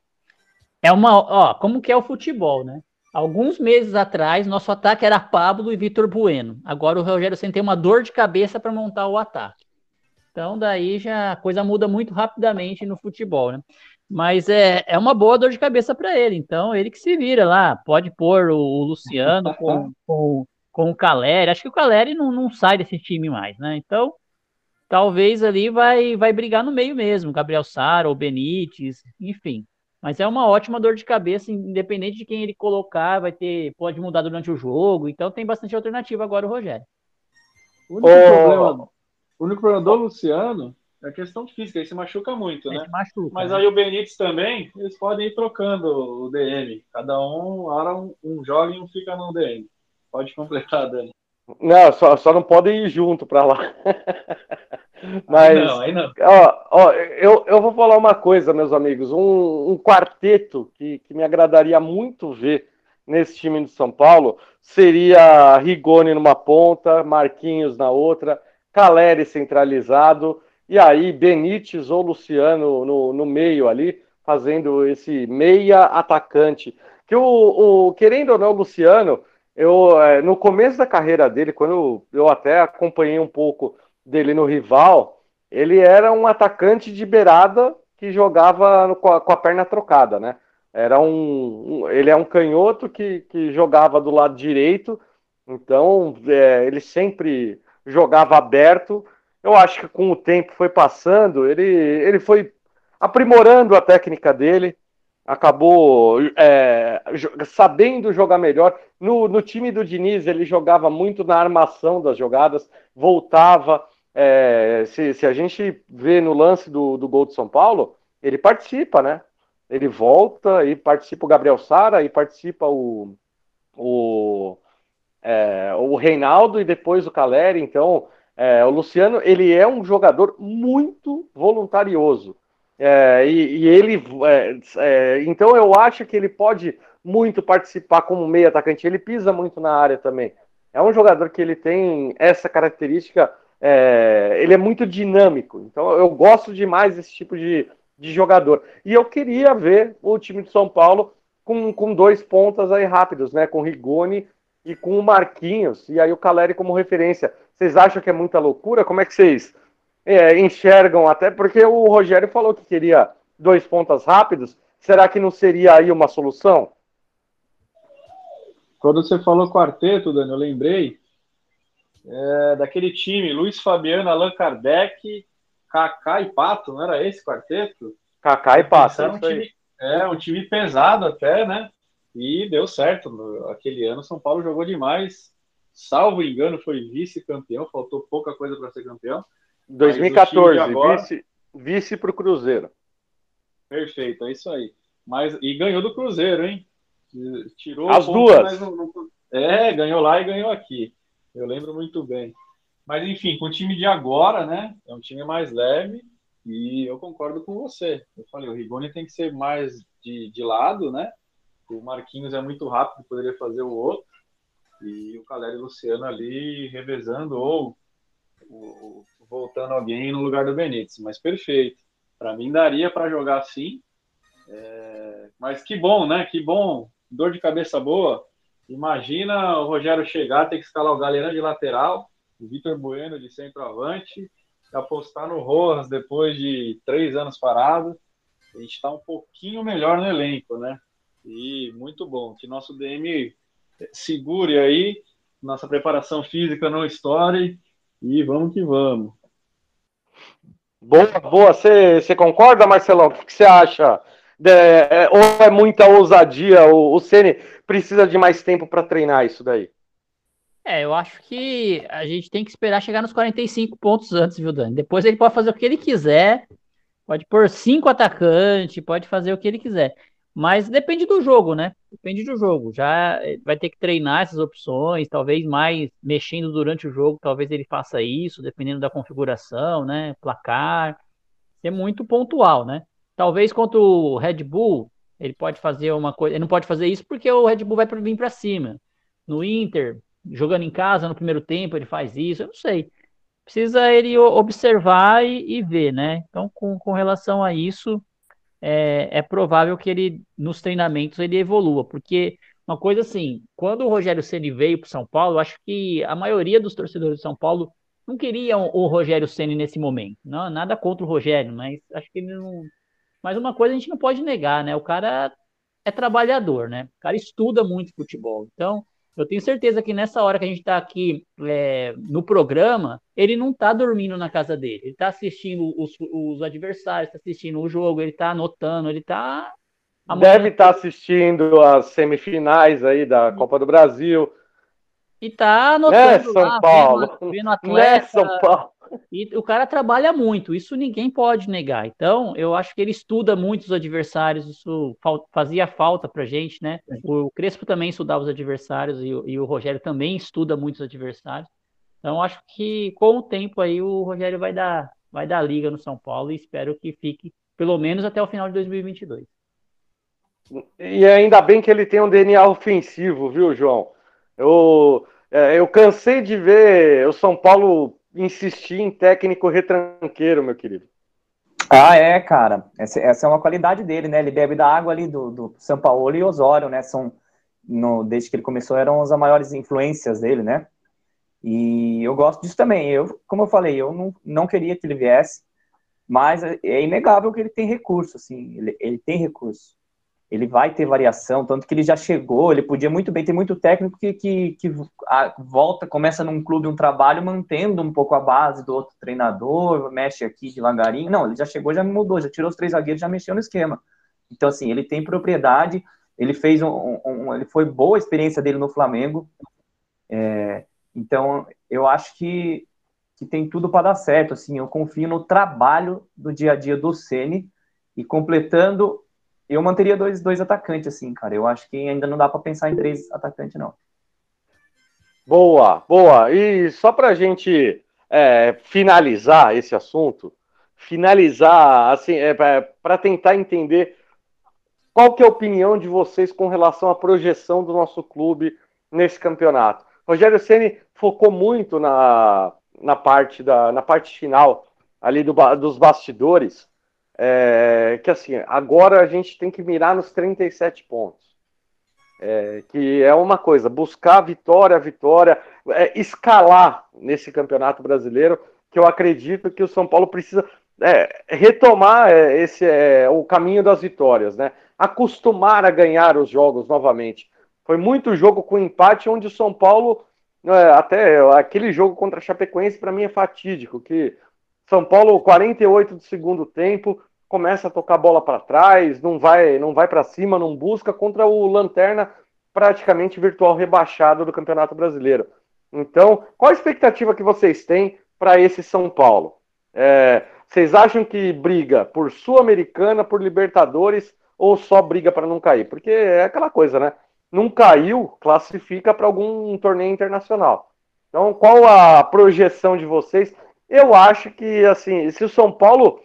é uma, ó, como que é o futebol, né? Alguns meses atrás, nosso ataque era Pablo e Vitor Bueno. Agora o Rogério Senna tem uma dor de cabeça para montar o ataque. Então, daí já a coisa muda muito rapidamente no futebol, né? Mas é, é uma boa dor de cabeça para ele. Então, ele que se vira lá. Pode pôr o, o Luciano com, com, com o Caleri. Acho que o Caleri não, não sai desse time mais, né? Então, talvez ali vai, vai brigar no meio mesmo. Gabriel Sara ou Benítez, enfim. Mas é uma ótima dor de cabeça, independente de quem ele colocar, vai ter, pode mudar durante o jogo, então tem bastante alternativa agora o Rogério. O único, oh. problema, o único problema do Luciano é a questão física, ele se machuca muito, né? Machuca, Mas né? aí o Benítez também, eles podem ir trocando o DM. Cada um, hora um, um joga e um fica no DM. Pode completar, Dani. Não, só, só não podem ir junto para lá. Mas, aí não, aí não. Ó, ó, eu, eu vou falar uma coisa, meus amigos. Um, um quarteto que, que me agradaria muito ver nesse time de São Paulo seria Rigoni numa ponta, Marquinhos na outra, Caleri centralizado, e aí Benítez ou Luciano no, no meio ali, fazendo esse meia atacante. Que o, o querendo ou não, Luciano, eu, é, no começo da carreira dele, quando eu até acompanhei um pouco dele no rival, ele era um atacante de beirada que jogava no, com, a, com, a, perna trocada, né? Era um, um, ele é um canhoto que, que jogava do lado direito, então é, ele sempre jogava aberto. Eu acho que com o tempo foi passando, ele, ele foi aprimorando a técnica dele, acabou é, sabendo jogar melhor. No, no time do Diniz, ele jogava muito na armação das jogadas, voltava, é, se, se, a gente vê no lance do, do gol de São Paulo, ele participa, né? Ele volta e participa o Gabriel Sara e participa o, o, é, o Reinaldo e depois o Caleri. Então, é, o Luciano, ele é um jogador muito voluntarioso. É, e, e, ele, é, é, então eu acho que ele pode muito participar como meio atacante. Ele pisa muito na área também. É um jogador que ele tem essa característica é, ele é muito dinâmico. Então eu gosto demais desse tipo de, de jogador. E eu queria ver o time de São Paulo com, com dois pontas aí rápidos, né? Com Rigoni e com o Marquinhos. E aí o Caleri como referência. Vocês acham que é muita loucura? Como é que vocês é, enxergam? Até porque o Rogério falou que queria dois pontas rápidos. Será que não seria aí uma solução? Quando você falou quarteto, Dani, eu lembrei é, daquele time, Luiz Fabiano, Allan Kardec, Kaká e Pato, não era esse quarteto? Kaká e Pato, um time, é um time pesado até, né? E deu certo. Aquele ano São Paulo jogou demais. Salvo engano, foi vice-campeão, faltou pouca coisa para ser campeão. 2014, agora... vice, vice para o Cruzeiro. Perfeito, é isso aí. Mas, e ganhou do Cruzeiro, hein? Tirou As ponto, duas. Não, não... É, ganhou lá e ganhou aqui. Eu lembro muito bem. Mas, enfim, com o time de agora, né? É um time mais leve e eu concordo com você. Eu falei, o Rigoni tem que ser mais de, de lado, né? O Marquinhos é muito rápido, poderia fazer o outro. E o Caleri e o Luciano ali revezando ou, ou voltando alguém no lugar do Benítez. Mas perfeito. Para mim daria para jogar assim. É... Mas que bom, né? Que bom. Dor de cabeça boa Imagina o Rogério chegar, ter que escalar o Galera de lateral, o Vitor Bueno de centroavante, apostar no Rojas depois de três anos parado. A gente está um pouquinho melhor no elenco, né? E muito bom. Que nosso DM segure aí, nossa preparação física não estoure e vamos que vamos. Boa, boa. Você concorda, Marcelão? O que você acha? É, é, ou é muita ousadia? O, o Ceni precisa de mais tempo para treinar isso daí? É, eu acho que a gente tem que esperar chegar nos 45 pontos antes, viu, Dani? Depois ele pode fazer o que ele quiser, pode pôr cinco atacantes, pode fazer o que ele quiser. Mas depende do jogo, né? Depende do jogo. Já vai ter que treinar essas opções, talvez mais mexendo durante o jogo, talvez ele faça isso, dependendo da configuração, né? Placar. É muito pontual, né? Talvez contra o Red Bull, ele pode fazer uma coisa. Ele não pode fazer isso porque o Red Bull vai vir para cima. No Inter, jogando em casa no primeiro tempo ele faz isso, eu não sei. Precisa ele observar e, e ver, né? Então, com, com relação a isso, é, é provável que ele, nos treinamentos, ele evolua, porque uma coisa assim, quando o Rogério Ceni veio para São Paulo, acho que a maioria dos torcedores de São Paulo não queriam o Rogério Ceni nesse momento. Não, nada contra o Rogério, mas acho que ele não. Mas uma coisa a gente não pode negar, né? O cara é trabalhador, né? O cara estuda muito futebol. Então, eu tenho certeza que nessa hora que a gente está aqui é, no programa, ele não está dormindo na casa dele. Ele está assistindo os, os adversários, está assistindo o jogo, ele está anotando, ele está. Deve estar tá assistindo as semifinais aí da Copa do Brasil. E tá anotando né, São lá, Paulo. Vendo, vendo atleta. Né, São Paulo. E o cara trabalha muito, isso ninguém pode negar. Então, eu acho que ele estuda muito os adversários, isso fazia falta pra gente, né? O Crespo também estudava os adversários e, e o Rogério também estuda muito os adversários. Então, acho que com o tempo aí o Rogério vai dar, vai dar liga no São Paulo e espero que fique pelo menos até o final de 2022. E ainda bem que ele tem um DNA ofensivo, viu, João? Eu, é, eu cansei de ver o São Paulo insistir em técnico retranqueiro, meu querido. Ah, é, cara. Essa, essa, é uma qualidade dele, né? Ele bebe da água ali do, do São Paulo e Osório, né? São, no, desde que ele começou, eram as maiores influências dele, né? E eu gosto disso também. Eu, como eu falei, eu não, não queria que ele viesse, mas é inegável que ele tem recurso, assim. Ele, ele tem recurso ele vai ter variação, tanto que ele já chegou, ele podia muito bem, ter muito técnico que, que, que a, volta, começa num clube, um trabalho, mantendo um pouco a base do outro treinador, mexe aqui devagarinho. Não, ele já chegou, já mudou, já tirou os três zagueiros, já mexeu no esquema. Então, assim, ele tem propriedade, ele fez um, um, um ele foi boa a experiência dele no Flamengo. É, então, eu acho que, que tem tudo para dar certo. Assim, eu confio no trabalho do dia a dia do Ceni e completando eu manteria dois, dois atacantes, assim, cara. Eu acho que ainda não dá para pensar em três atacantes, não. Boa, boa. E só para a gente é, finalizar esse assunto, finalizar, assim, é, para tentar entender qual que é a opinião de vocês com relação à projeção do nosso clube nesse campeonato. Rogério Ceni focou muito na, na parte da na parte final ali do, dos bastidores é, que assim, agora a gente tem que mirar nos 37 pontos. É, que é uma coisa, buscar vitória vitória, é, escalar nesse campeonato brasileiro, que eu acredito que o São Paulo precisa é, retomar é, esse é, o caminho das vitórias, né? Acostumar a ganhar os jogos novamente. Foi muito jogo com empate, onde o São Paulo, é, até aquele jogo contra a Chapecoense, para mim é fatídico, que São Paulo, 48 do segundo tempo, começa a tocar bola para trás, não vai, não vai para cima, não busca contra o Lanterna praticamente virtual rebaixado do Campeonato Brasileiro. Então, qual a expectativa que vocês têm para esse São Paulo? É, vocês acham que briga por Sul-Americana, por Libertadores ou só briga para não cair? Porque é aquela coisa, né? Não caiu, classifica para algum torneio internacional. Então, qual a projeção de vocês? Eu acho que, assim, se o São Paulo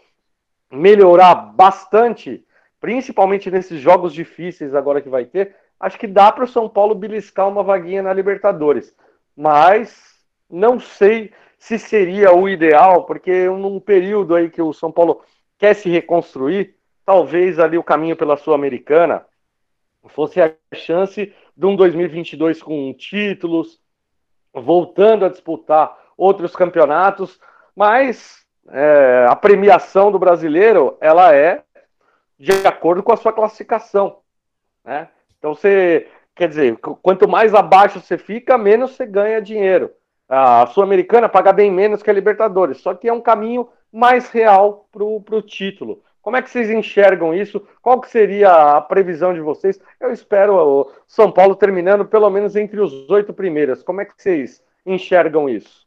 melhorar bastante, principalmente nesses jogos difíceis agora que vai ter, acho que dá para o São Paulo beliscar uma vaguinha na Libertadores. Mas não sei se seria o ideal, porque num período aí que o São Paulo quer se reconstruir, talvez ali o caminho pela Sul-Americana fosse a chance de um 2022 com títulos, voltando a disputar outros campeonatos, mas é, a premiação do brasileiro ela é de acordo com a sua classificação. Né? Então você quer dizer, quanto mais abaixo você fica, menos você ganha dinheiro. A Sul-Americana paga bem menos que a Libertadores, só que é um caminho mais real para o título. Como é que vocês enxergam isso? Qual que seria a previsão de vocês? Eu espero o São Paulo terminando pelo menos entre os oito primeiros. Como é que vocês enxergam isso?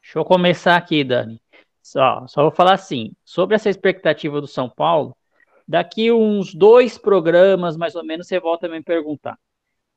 Deixa eu começar aqui, Dani. Só, só vou falar assim, sobre essa expectativa do São Paulo, daqui uns dois programas, mais ou menos, você volta a me perguntar.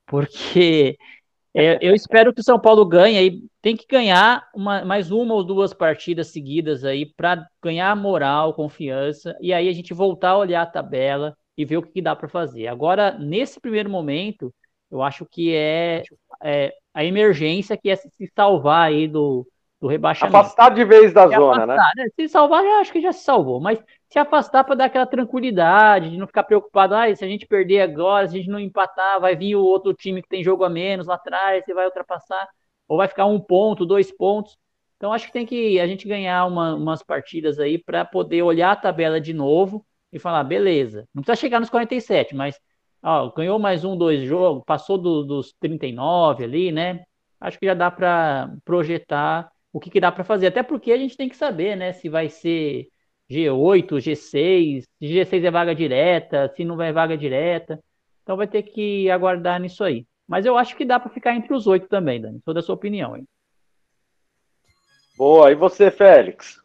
Porque é, eu espero que o São Paulo ganhe aí, tem que ganhar uma, mais uma ou duas partidas seguidas aí para ganhar moral, confiança, e aí a gente voltar a olhar a tabela e ver o que dá para fazer. Agora, nesse primeiro momento, eu acho que é, é a emergência que é se salvar aí do, do rebaixamento. Afastar de vez da se zona, né? afastar, né? Se salvar, já acho que já se salvou, mas se afastar para dar aquela tranquilidade, de não ficar preocupado, ah, se a gente perder agora, se a gente não empatar, vai vir o outro time que tem jogo a menos lá atrás, você vai ultrapassar, ou vai ficar um ponto, dois pontos. Então acho que tem que a gente ganhar uma, umas partidas aí para poder olhar a tabela de novo e falar, beleza, não precisa chegar nos 47, mas ó, ganhou mais um, dois jogos, passou do, dos 39 ali, né? Acho que já dá para projetar o que, que dá para fazer. Até porque a gente tem que saber, né, se vai ser G8, G6, se G6 é vaga direta, se não vai vaga direta. Então vai ter que aguardar nisso aí. Mas eu acho que dá para ficar entre os oito também, Dani. Sou da sua opinião, hein? Boa, e você, Félix?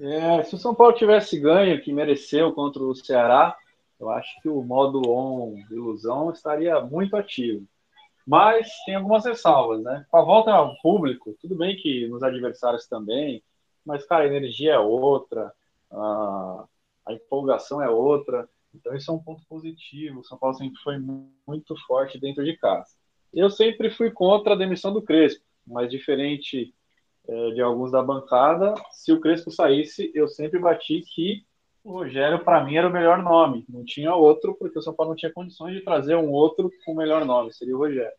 É, se o São Paulo tivesse ganho, que mereceu contra o Ceará, eu acho que o modo on ilusão estaria muito ativo. Mas tem algumas ressalvas, né? Com a volta ao público, tudo bem que nos adversários também, mas, cara, a energia é outra, a, a empolgação é outra. Então, isso é um ponto positivo. O São Paulo sempre foi muito forte dentro de casa. Eu sempre fui contra a demissão do Crespo, mas diferente é, de alguns da bancada, se o Crespo saísse, eu sempre bati que o Rogério, para mim, era o melhor nome. Não tinha outro, porque o São Paulo não tinha condições de trazer um outro com o melhor nome, seria o Rogério.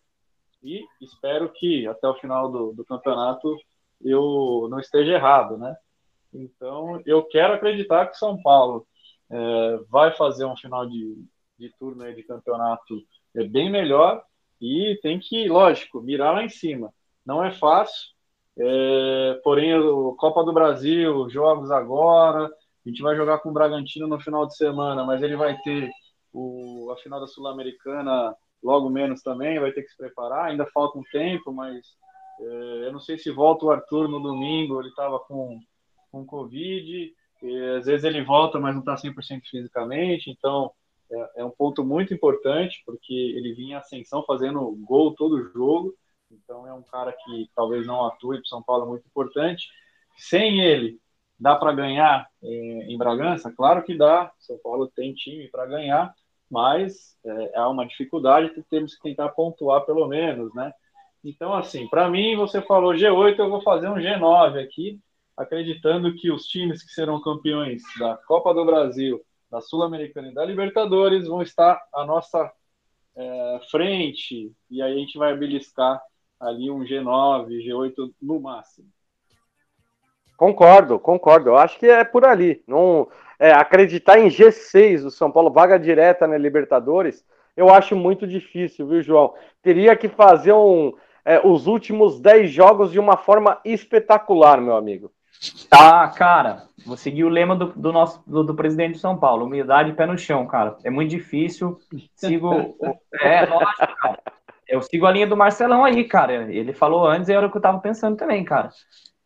E espero que até o final do, do campeonato eu não esteja errado, né? Então, eu quero acreditar que o São Paulo é, vai fazer um final de, de turno de campeonato é bem melhor e tem que, lógico, mirar lá em cima. Não é fácil, é, porém, Copa do Brasil, jogos agora, a gente vai jogar com o Bragantino no final de semana, mas ele vai ter o, a final da Sul-Americana logo menos também, vai ter que se preparar. Ainda falta um tempo, mas é, eu não sei se volta o Arthur no domingo, ele estava com, com Covid, às vezes ele volta, mas não está 100% fisicamente, então é, é, um ponto muito importante, porque ele vinha em ascensão fazendo gol todo jogo, então é um cara que talvez não atue para São Paulo, é muito importante. Sem ele, dá para ganhar é, em Bragança? Claro que dá, São Paulo tem time para ganhar, mas é, há uma dificuldade que temos que tentar pontuar pelo menos, né? Então, assim, para mim, você falou G8, eu vou fazer um G9 aqui, acreditando que os times que serão campeões da Copa do Brasil, da Sul-Americana e da Libertadores vão estar à nossa é, frente, e aí a gente vai beliscar ali um G9, G8 no máximo. Concordo, concordo. Eu acho que é por ali. Não, é, acreditar em G6 do São Paulo, vaga direta na Libertadores, eu acho muito difícil, viu, João? Teria que fazer um, é, os últimos 10 jogos de uma forma espetacular, meu amigo. Tá, cara, vou seguir o lema do, do nosso do, do, presidente de São Paulo, humildade e pé no chão, cara. É muito difícil. Sigo. é, lógico, cara. Eu sigo a linha do Marcelão aí, cara. Ele falou antes e era o que eu tava pensando também, cara.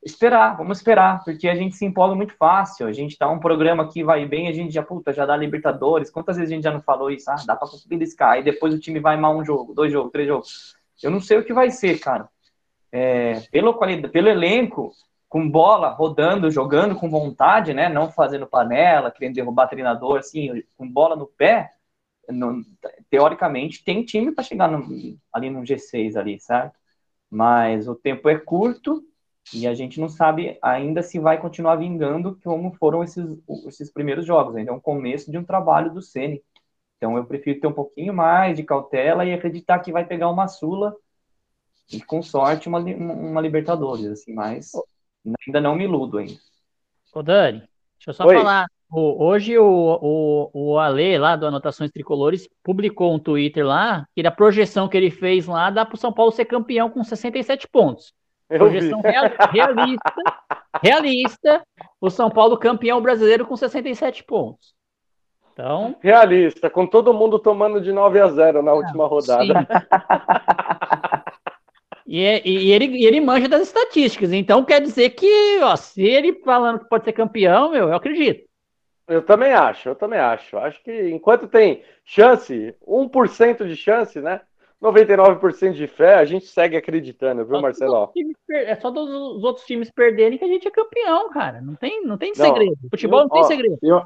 Esperar, vamos esperar, porque a gente se empolga muito fácil. A gente tá um programa que vai bem, a gente já, puta, já dá Libertadores. Quantas vezes a gente já não falou isso? Ah, dá pra beliscar. Aí depois o time vai mal um jogo, dois jogos, três jogos. Eu não sei o que vai ser, cara. É, pelo, pelo elenco, com bola, rodando, jogando com vontade, né? Não fazendo panela, querendo derrubar treinador, assim, com bola no pé, teoricamente tem time para chegar no, ali no G6 ali, certo? Mas o tempo é curto e a gente não sabe ainda se vai continuar vingando como foram esses, esses primeiros jogos. Ainda é um começo de um trabalho do Ceni. Então eu prefiro ter um pouquinho mais de cautela e acreditar que vai pegar uma Sula e com sorte uma, uma Libertadores, assim, mas ainda não me iludo ainda. Ô Dani, deixa eu só Oi. falar. O, hoje o, o, o Ale lá do Anotações Tricolores publicou um Twitter lá que a projeção que ele fez lá dá para o São Paulo ser campeão com 67 pontos. Eu projeção real, realista, realista, o São Paulo campeão brasileiro com 67 pontos. Então... Realista, com todo mundo tomando de 9 a 0 na última rodada. e, e, ele, e ele manja das estatísticas, então quer dizer que, ó, se ele falando que pode ser campeão, meu, eu acredito. Eu também acho, eu também acho. Acho que enquanto tem chance, 1% de chance, né? 99% de fé, a gente segue acreditando, viu, Marcelo? É só dos outros times perderem que a gente é campeão, cara. Não tem, não tem segredo. Futebol eu, não tem ó, segredo. Eu,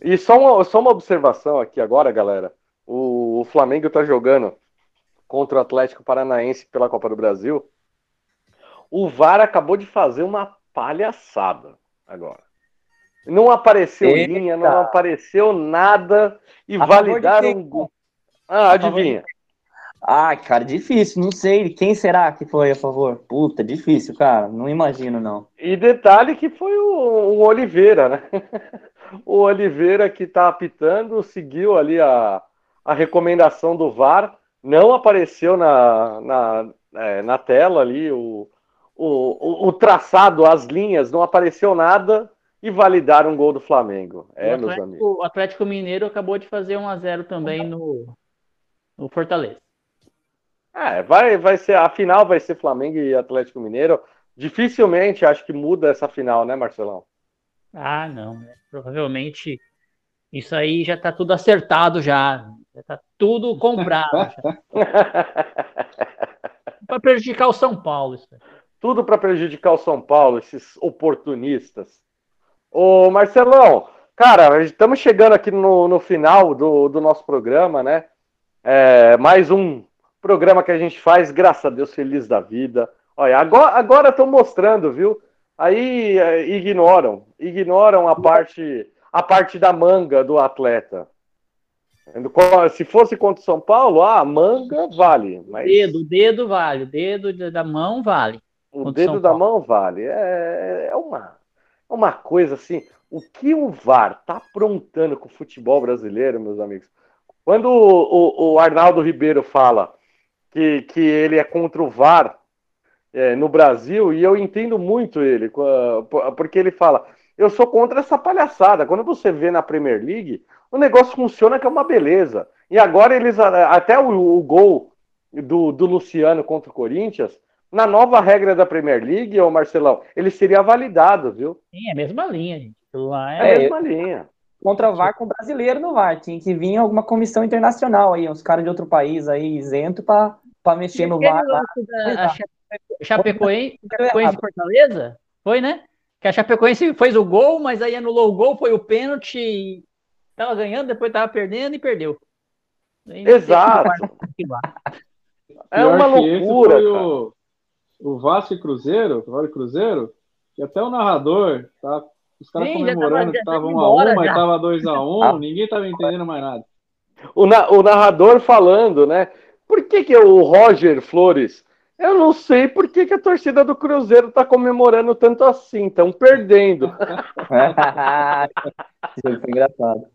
e só uma, só uma observação aqui agora, galera. O, o Flamengo tá jogando contra o Atlético Paranaense pela Copa do Brasil, o VAR acabou de fazer uma palhaçada agora. Não apareceu Eita. linha, não apareceu nada e a validaram. Ah, adivinha. Ah, cara, difícil, não sei. Quem será que foi a favor? Puta, difícil, cara. Não imagino, não. E detalhe que foi o, o Oliveira, né? o Oliveira que tá apitando, seguiu ali a, a recomendação do VAR, não apareceu na, na, é, na tela ali o, o, o, traçado, as linhas, não apareceu nada e validaram um gol do Flamengo. É, o Atlético, meus amigos. O Atlético Mineiro acabou de fazer 1 a 0 também no, no Fortaleza. É, vai, vai ser a final vai ser Flamengo e Atlético Mineiro. Dificilmente acho que muda essa final, né, Marcelão? Ah, não. Né? Provavelmente isso aí já tá tudo acertado já. Já tá tudo comprado. para prejudicar o São Paulo. Isso. Tudo para prejudicar o São Paulo, esses oportunistas. Ô, Marcelão, cara, estamos chegando aqui no, no final do, do nosso programa, né? É, mais um programa que a gente faz, graças a Deus, feliz da vida. Olha, agora agora estão mostrando, viu? Aí é, ignoram, ignoram a parte a parte da manga do atleta. Se fosse contra o São Paulo, ah, manga vale. Mas... Dedo, o dedo vale, o dedo da mão vale. O dedo da mão vale. É, é, uma, é uma coisa assim. O que o VAR tá aprontando com o futebol brasileiro, meus amigos? Quando o, o, o Arnaldo Ribeiro fala que, que ele é contra o VAR é, no Brasil, e eu entendo muito ele, porque ele fala: eu sou contra essa palhaçada. Quando você vê na Premier League, o negócio funciona que é uma beleza. E agora eles, até o, o gol do, do Luciano contra o Corinthians, na nova regra da Premier League, ô Marcelão, ele seria validado, viu? Sim, é a mesma linha, gente. Lá é, é a mesma linha contra o VAR com brasileiro no VAR. Tinha que vir alguma comissão internacional aí, uns caras de outro país aí isento para mexer no VAR. Da, a Chapecoense, Chapecoense Fortaleza? Foi, né? Que a Chapecoense fez o gol, mas aí anulou o gol, foi o pênalti. Tava ganhando, depois tava perdendo e perdeu. Exato. É uma loucura. Foi o, o Vasco e Cruzeiro, o Cruzeiro, que até o narrador tá os caras Sim, comemorando que estavam 1 a 1 mas tava 2 a 1 ah. ninguém tava entendendo mais nada. O, na, o narrador falando, né? Por que, que o Roger Flores? Eu não sei por que, que a torcida do Cruzeiro tá comemorando tanto assim, estão perdendo. Isso foi engraçado.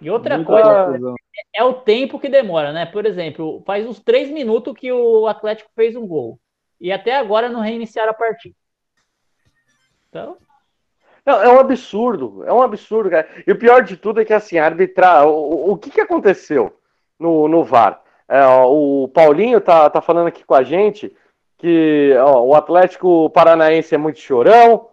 E outra Muita coisa, é, é o tempo que demora, né? Por exemplo, faz uns três minutos que o Atlético fez um gol. E até agora não reiniciaram a partida. Então, não, é um absurdo, é um absurdo, cara. E o pior de tudo é que assim, arbitrar. O, o que, que aconteceu no, no VAR? É, ó, o Paulinho tá, tá falando aqui com a gente que ó, o Atlético Paranaense é muito chorão,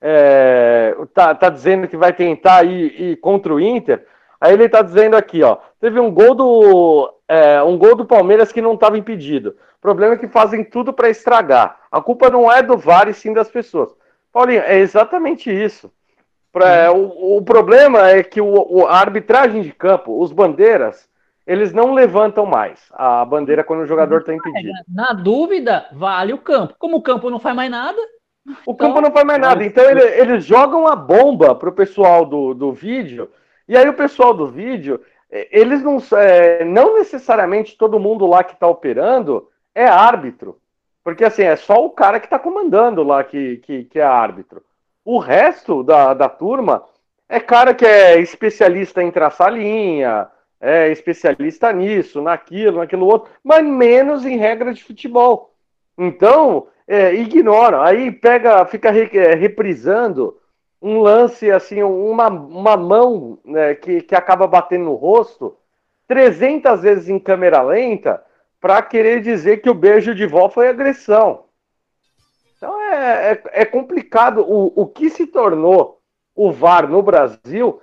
é, tá, tá dizendo que vai tentar ir, ir, contra o Inter. Aí ele tá dizendo aqui, ó, teve um gol do é, um gol do Palmeiras que não estava impedido. O problema é que fazem tudo para estragar. A culpa não é do VAR e sim das pessoas. Paulinho, é exatamente isso. Pra, o, o, problema é que o, o, a arbitragem de campo, os bandeiras, eles não levantam mais a bandeira quando o jogador está impedido. Na dúvida, vale o campo. Como o campo não faz mais nada. O então... campo não faz mais nada. Então ele, eles jogam a bomba pro pessoal do, do vídeo. E aí o pessoal do vídeo, eles não. É, não necessariamente todo mundo lá que está operando é árbitro. Porque assim, é só o cara que está comandando lá que, que, que, é árbitro. O resto da, da turma é cara que é especialista em traçar linha, é especialista nisso, naquilo, naquilo outro, mas menos em regra de futebol. Então, é, ignora. Aí pega, fica re, é, reprisando um lance assim, uma, uma mão né, que, que acaba batendo no rosto 300 vezes em câmera lenta para querer dizer que o beijo de vó foi agressão. Então é, é, é complicado. O, o que se tornou o VAR no Brasil,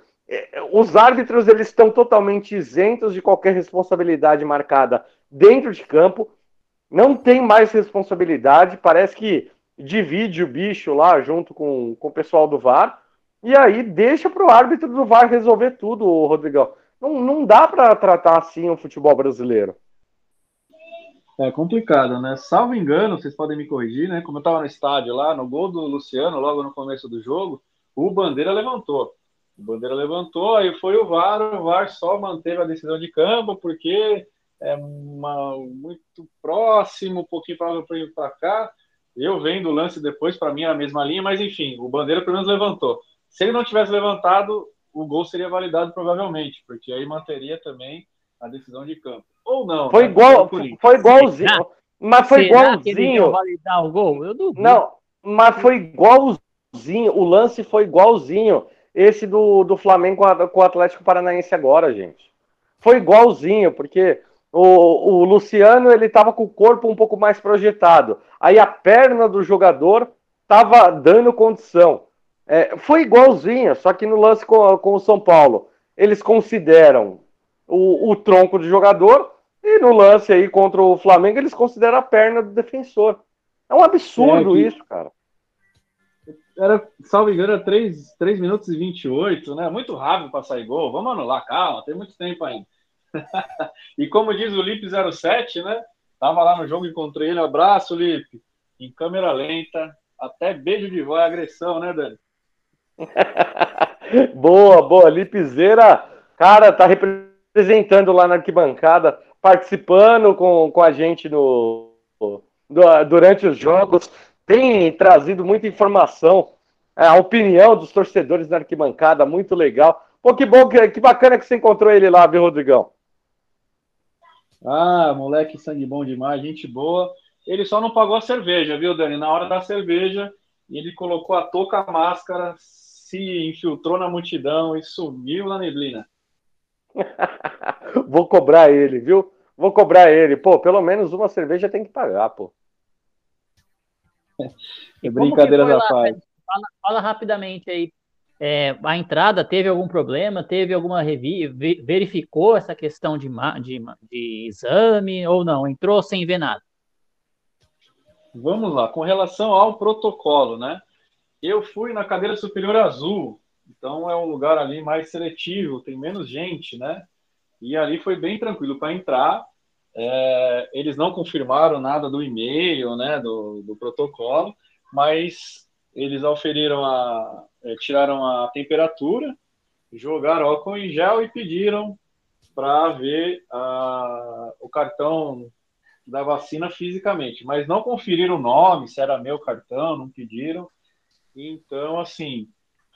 os árbitros eles estão totalmente isentos de qualquer responsabilidade marcada dentro de campo. Não tem mais responsabilidade. Parece que divide o bicho lá junto com, com o pessoal do VAR. E aí deixa para o árbitro do VAR resolver tudo, Rodrigão. Não, não dá para tratar assim o futebol brasileiro. É complicado, né? Salvo engano, vocês podem me corrigir, né? Como eu estava no estádio lá, no gol do Luciano, logo no começo do jogo, o Bandeira levantou. O Bandeira levantou, aí foi o VAR, o VAR só manteve a decisão de campo, porque é uma, muito próximo, um pouquinho para cá. Eu vendo o lance depois, para mim era a mesma linha, mas enfim, o Bandeira pelo menos levantou. Se ele não tivesse levantado, o gol seria validado provavelmente, porque aí manteria também a decisão de campo. Ou não. Foi né? igual, foi igualzinho. Mas foi Será que ele ia igualzinho. validar o gol? Eu. Não, mas foi igualzinho. O lance foi igualzinho. Esse do, do Flamengo com, a- com o Atlético Paranaense agora, gente. Foi igualzinho, porque o, o Luciano ele tava com o corpo um pouco mais projetado. Aí a perna do jogador tava dando condição. É, foi igualzinho, só que no lance com, com o São Paulo, eles consideram o, o tronco do jogador e no lance aí contra o Flamengo, eles consideram a perna do defensor. É um absurdo É que- isso, cara. Era, salvo engano, era 3, 3 minutos e 28, né? Muito rápido para sair gol. Vamos anular, calma, tem muito tempo ainda. e como diz o Lipe 07, né? Tava lá no jogo, encontrei ele, abraço, Lipe. Em câmera lenta, até beijo de voz, agressão, né, Dani? boa, boa. Lipizeira, cara, tá representando lá na arquibancada, participando com, com a gente no, durante os jogos, tem trazido muita informação, é, a opinião dos torcedores na arquibancada, muito legal. Pô, que bom, que, que bacana que você encontrou ele lá, viu, Rodrigão? Ah, moleque sangue bom demais, gente boa. Ele só não pagou a cerveja, viu, Dani? Na hora da cerveja, ele colocou a touca, a máscara, se infiltrou na multidão e sumiu na neblina. Vou cobrar ele, viu? Vou cobrar ele. Pô, pelo menos uma cerveja tem que pagar, pô. É brincadeira da paz. Fala, fala rapidamente aí. É, a entrada teve algum problema? Teve alguma revi ve- verificou essa questão de, de, de exame ou não? Entrou sem ver nada? Vamos lá, com relação ao protocolo, né? Eu fui na cadeira superior azul, então é um lugar ali mais seletivo, tem menos gente, né? E ali foi bem tranquilo para entrar. É, eles não confirmaram nada do e-mail, né, do, do protocolo, mas eles auferiram a, é, tiraram a temperatura, jogaram álcool em gel e pediram para ver a, o cartão da vacina fisicamente, mas não conferiram o nome, se era meu cartão, não pediram. Então, assim,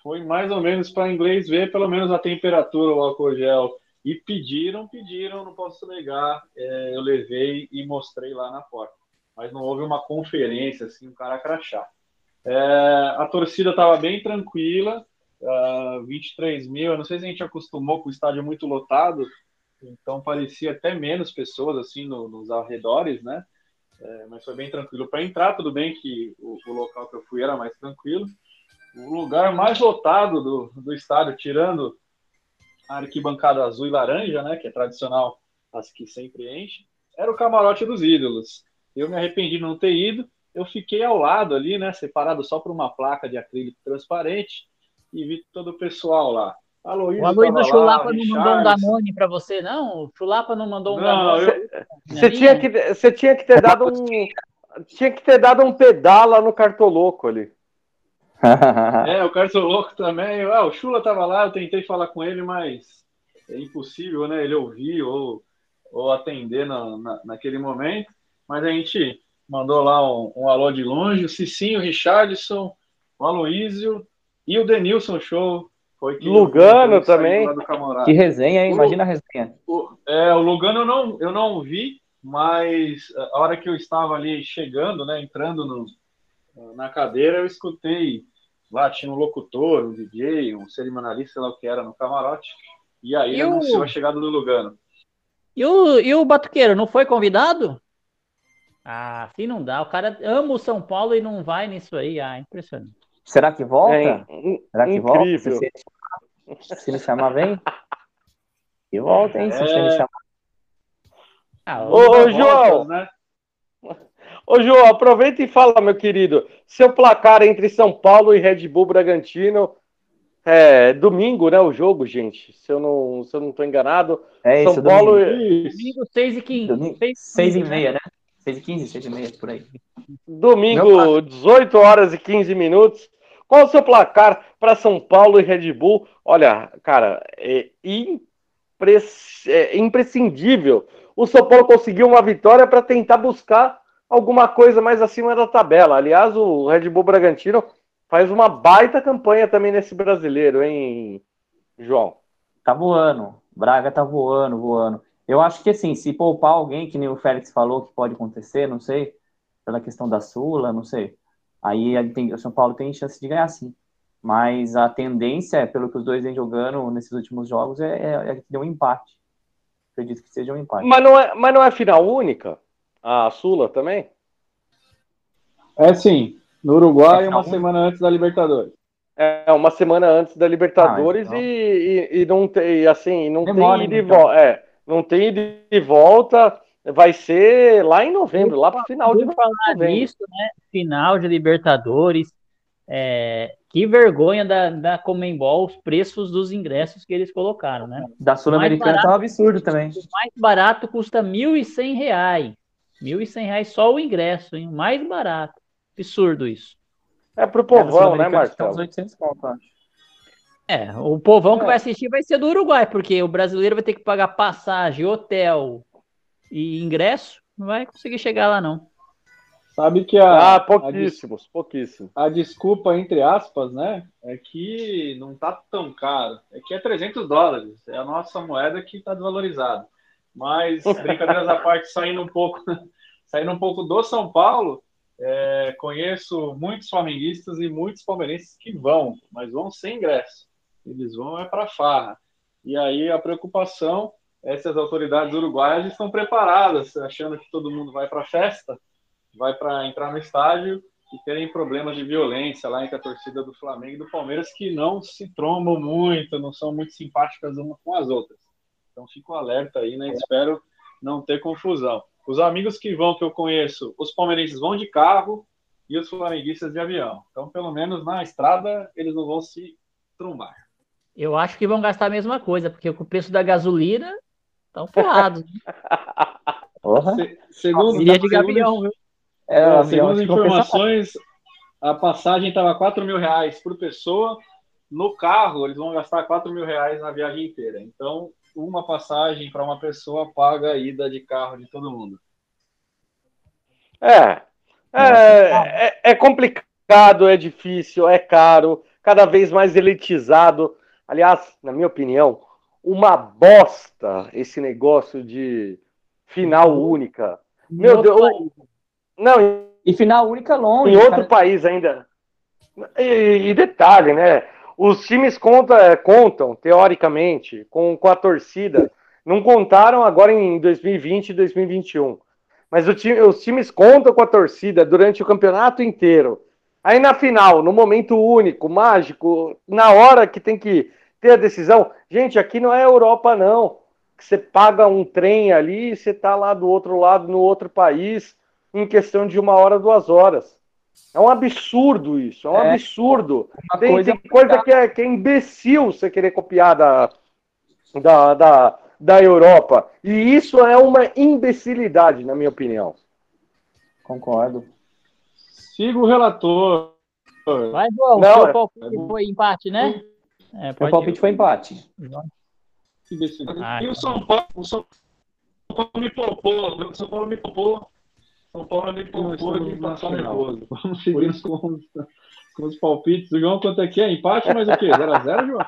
foi mais ou menos para inglês ver pelo menos a temperatura, o álcool gel. E pediram, pediram, não posso negar. é, eu levei e mostrei lá na porta. Mas não houve uma conferência, assim, um cara crachá. É, a torcida estava bem tranquila, ah, 23 mil. Eu não sei se a gente acostumou com o estádio muito lotado, então parecia até menos pessoas assim no- nos arredores, né? É, mas foi bem tranquilo para entrar. Tudo bem que o, o local que eu fui era mais tranquilo. O lugar mais lotado do, do estádio, tirando a arquibancada azul e laranja, né? Que é tradicional, as que sempre enche, era o camarote dos ídolos. Eu me arrependi de não ter ido. Eu fiquei ao lado ali, né? Separado só por uma placa de acrílico transparente e vi todo o pessoal lá. Aloysio O Aloysio Chulapa não mandou um. Danone para você, não? O Chulapa não mandou um Não, Danone? eu- Você tinha que, você tinha que ter dado um. Tinha que ter dado um pedala no cartoloco ali. É, o Carlos Louco também. Ah, o Chula tava lá, eu tentei falar com ele, mas é impossível, né? Ele ouvir ou, ou atender na, na- naquele momento. Mas a gente mandou lá um, um alô de longe. O Cicinho, o Richardson, o Aloísio e o Denilson Show. Foi que Lugano também. Que resenha, hein? Imagina a resenha. O, é, o Lugano eu não, eu não vi, mas a hora que eu estava ali chegando, né, entrando no, na cadeira, eu escutei lá, tinha um locutor, um DJ, um cerimonialista, sei lá o que era, no camarote, e aí E o- anunciou a chegada do Lugano. E o, e o Batuqueiro, não foi convidado? Ah, assim não dá. O cara ama o São Paulo e não vai nisso aí. Ah, impressionante. Será que volta? É, Será que volta? incrível. Se, se, se ele chamar, vem? Que volta, hein? Se É. ele chamar. Ah, Ô, ô, João, né? Ô, João, aproveita e fala, meu querido. Seu placar entre São Paulo e Red Bull Bragantino. É domingo, né? O jogo, gente. Se eu não, se eu não tô enganado. É São isso, Paulo. domingo. Isso. Domingo 6 e 15. Domingo, Seis e meia, né? 6 e 15, 6 e meia, por aí. Domingo, 18 horas e 15 minutos. Qual o seu placar para São Paulo e Red Bull? Olha, cara, é, é imprescindível. O São Paulo conseguiu uma vitória para tentar buscar alguma coisa mais acima da tabela. Aliás, o Red Bull Bragantino faz uma baita campanha também nesse brasileiro, hein, João? Tá voando. Braga tá voando, voando. Eu acho que assim, se poupar alguém, que nem o Félix falou que pode acontecer, não sei, pela questão da Sula, não sei. Aí tem, o São Paulo tem chance de ganhar sim. Mas a tendência, pelo que os dois vêm jogando nesses últimos jogos, é, é, é que dê um empate. Acredito que seja um empate. Mas não é, mas não é final única? A Sula também? É sim. No Uruguai, é uma semana antes da Libertadores. É, uma semana antes da Libertadores ah, então. e, e, e, não tem, assim, não Demora, tem ida então. e volta. É, não tem ida e volta. Vai ser lá em novembro, lá para o final de falar novembro. nisso, né? Final de Libertadores. É, que vergonha da, da Comembol os preços dos ingressos que eles colocaram, né? Da Sul-Americana tá um absurdo também. O mais barato custa R$ 1.100. R$ 1.100 só o ingresso, hein? Mais barato. Absurdo isso. É pro povão, é, né, Marcelo? Uns 800 conto, acho. É, o povão é. que vai assistir vai ser do Uruguai, porque o brasileiro vai ter que pagar passagem, hotel e ingresso, não vai conseguir chegar lá, não. Sabe que a. Ah, pouquíssimos, a, pouquíssimos. A desculpa, entre aspas, né? É que não tá tão caro. É que é 300 dólares. É a nossa moeda que tá desvalorizada. Mas, brincadeiras à parte, saindo um pouco, saindo um pouco do São Paulo, é, conheço muitos flamenguistas e muitos palmeirenses que vão, mas vão sem ingresso. Eles vão é para farra. E aí a preocupação é se as autoridades uruguaias estão preparadas, achando que todo mundo vai para festa, vai para entrar no estádio e terem problemas de violência lá entre a torcida do Flamengo e do Palmeiras, que não se trombam muito, não são muito simpáticas umas com as outras. Então fico alerta aí, né? Espero não ter confusão. Os amigos que vão, que eu conheço, os palmeirenses vão de carro e os flamenguistas de avião. Então, pelo menos na estrada, eles não vão se trombar. Eu acho que vão gastar a mesma coisa, porque com o preço da gasolina estão ferrados. Se, segundo, Iria de avião, viu? É, é, segundo informações, a passagem estava 4 mil reais por pessoa. No carro, eles vão gastar 4 mil reais na viagem inteira. Então, uma passagem para uma pessoa paga a ida de carro de todo mundo. É, é, é, é complicado, é difícil, é caro, cada vez mais elitizado. Aliás, na minha opinião, uma bosta esse negócio de final única. Meu Deus. Não, e final única longe. Em outro cara. país ainda. E, e, detalhe, né? Os times conta, contam, teoricamente, com, com a torcida. Não contaram agora em 2020 e 2021. Mas time, os times contam com a torcida durante o campeonato inteiro. Aí na final, no momento único, mágico, na hora que tem que ter a decisão. Gente, aqui não é Europa, não. Que você paga um trem ali e você tá lá do outro lado, no outro país, em questão de uma hora, duas horas. É um absurdo isso, é um é, absurdo. Tem coisa, tem coisa que, é, que é imbecil você querer copiar da, da, da, da Europa. E isso é uma imbecilidade, na minha opinião. Concordo. Siga o relator. Vai, João. Não, o palpite é... foi empate, né? É, o palpite foi empate. Ah, e o São Paulo, o São Paulo me poupou, o São Paulo me poupou são Paulo me poupou de passar nervoso. Vamos seguir com, com os palpites. O João, quanto é que é? Empate, mas o quê? 0x0, João?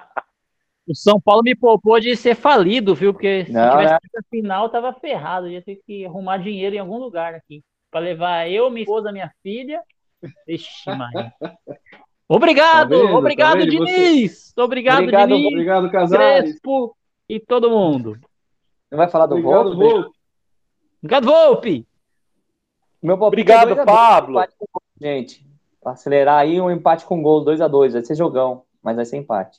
O São Paulo me poupou de ser falido, viu? Porque se Não, tivesse é. final, tava ferrado. Ia ter que arrumar dinheiro em algum lugar aqui. Para levar eu, minha esposa, minha filha. Vixe, Maria. Obrigado, tá vendo, obrigado, tá Diniz. Você... Obrigado, obrigado, Diniz. Obrigado, Casares. Crespo e todo mundo. Você vai falar do obrigado, Volpe? Volpe. Obrigado, Volpe. Meu Obrigado, é Pablo. Dois, gente, para acelerar aí um empate com gol 2 a 2 Vai ser jogão, mas vai ser empate.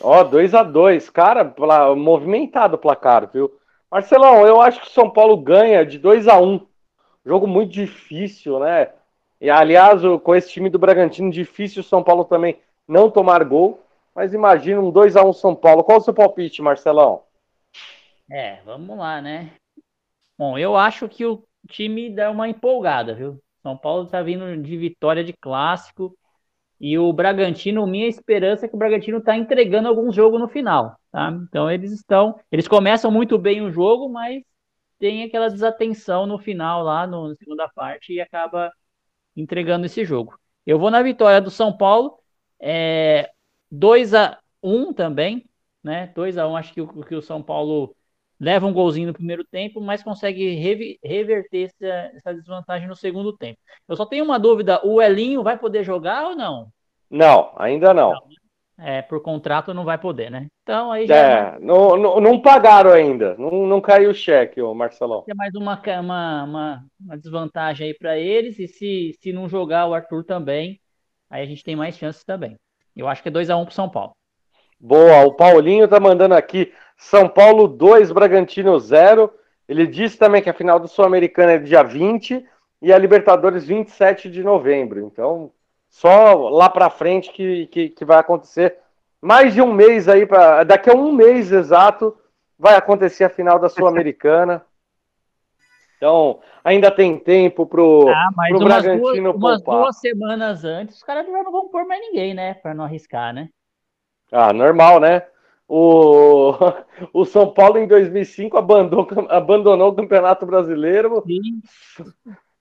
Ó, 2 a 2 Cara, movimentado o placar, viu? Marcelão, eu acho que o São Paulo ganha de 2 a 1 Jogo muito difícil, né? E aliás, com esse time do Bragantino, difícil o São Paulo também não tomar gol. Mas imagina um 2 a 1 São Paulo. Qual o seu palpite, Marcelão? É, vamos lá, né? Bom, eu acho que o time dá uma empolgada, viu? São Paulo tá vindo de vitória de clássico. E o Bragantino, minha esperança é que o Bragantino está entregando alguns jogos no final, tá? Então eles estão, eles começam muito bem o jogo, mas tem aquela desatenção no final lá no, na segunda parte e acaba entregando esse jogo. Eu vou na vitória do São Paulo, é, 2 a 1 também, né? 2 a 1 acho que o, que o São Paulo leva um golzinho no primeiro tempo, mas consegue reverter essa, essa, desvantagem no segundo tempo. Eu só tenho uma dúvida: o Elinho vai poder jogar ou não? Não, ainda não. não é, por contrato não vai poder, né? Então aí já. É, não, não, não pagaram ainda, não, não caiu o cheque, o Marcelão. É mais uma, uma, uma, uma desvantagem aí para eles, e se, se não jogar o Arthur também, aí a gente tem mais chances também. Eu acho que é 2x1 um pro São Paulo. Boa, o Paulinho tá mandando aqui. São Paulo 2, Bragantino 0. Ele disse também que a final do Sul-Americana é dia 20 e a Libertadores 27 de novembro. Então, só lá para frente que, que, que, vai acontecer. Mais de um mês aí, pra, daqui a um mês exato, vai acontecer a final da Sul-Americana. Então, ainda tem tempo pro, ah, mas pro umas Bragantino duas, umas duas semanas antes, os caras não vão pôr mais ninguém, né? Para não arriscar, né? Ah, normal, né? O, o São Paulo em 2005 abandonou, abandonou o Campeonato Brasileiro Sim.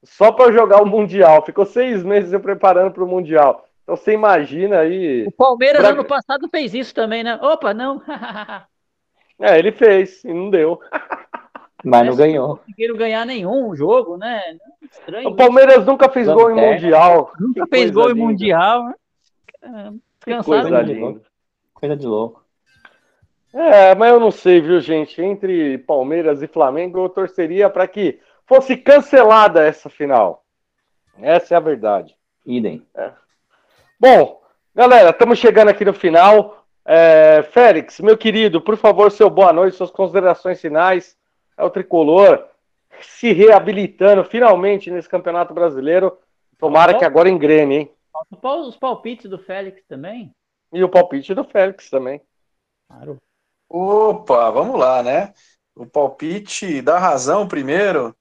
só para jogar o Mundial. Ficou seis meses se preparando para o Mundial. Então você imagina aí. O Palmeiras pra... ano passado fez isso também, né? Opa, não. é, ele fez e não deu. Mas não ganhou. Não conseguiram ganhar nenhum jogo, né? Estranho. O Palmeiras isso. nunca fez gol em Mundial. Nunca fez gol em Mundial. Né? Cansado. Coisa linda. Coisa de louco. É, mas eu não sei, viu, gente? Entre Palmeiras e Flamengo, eu torceria para que fosse cancelada essa final. Essa é a verdade. Idem. É. Bom, galera, estamos chegando aqui no final. É, Félix, meu querido, por favor, seu boa noite, suas considerações finais. É o tricolor se reabilitando finalmente nesse campeonato brasileiro. Tomara que agora engrene, hein? Os palpites do Félix também? E o palpite do Félix também. Claro. Opa, vamos lá, né? O palpite da razão primeiro.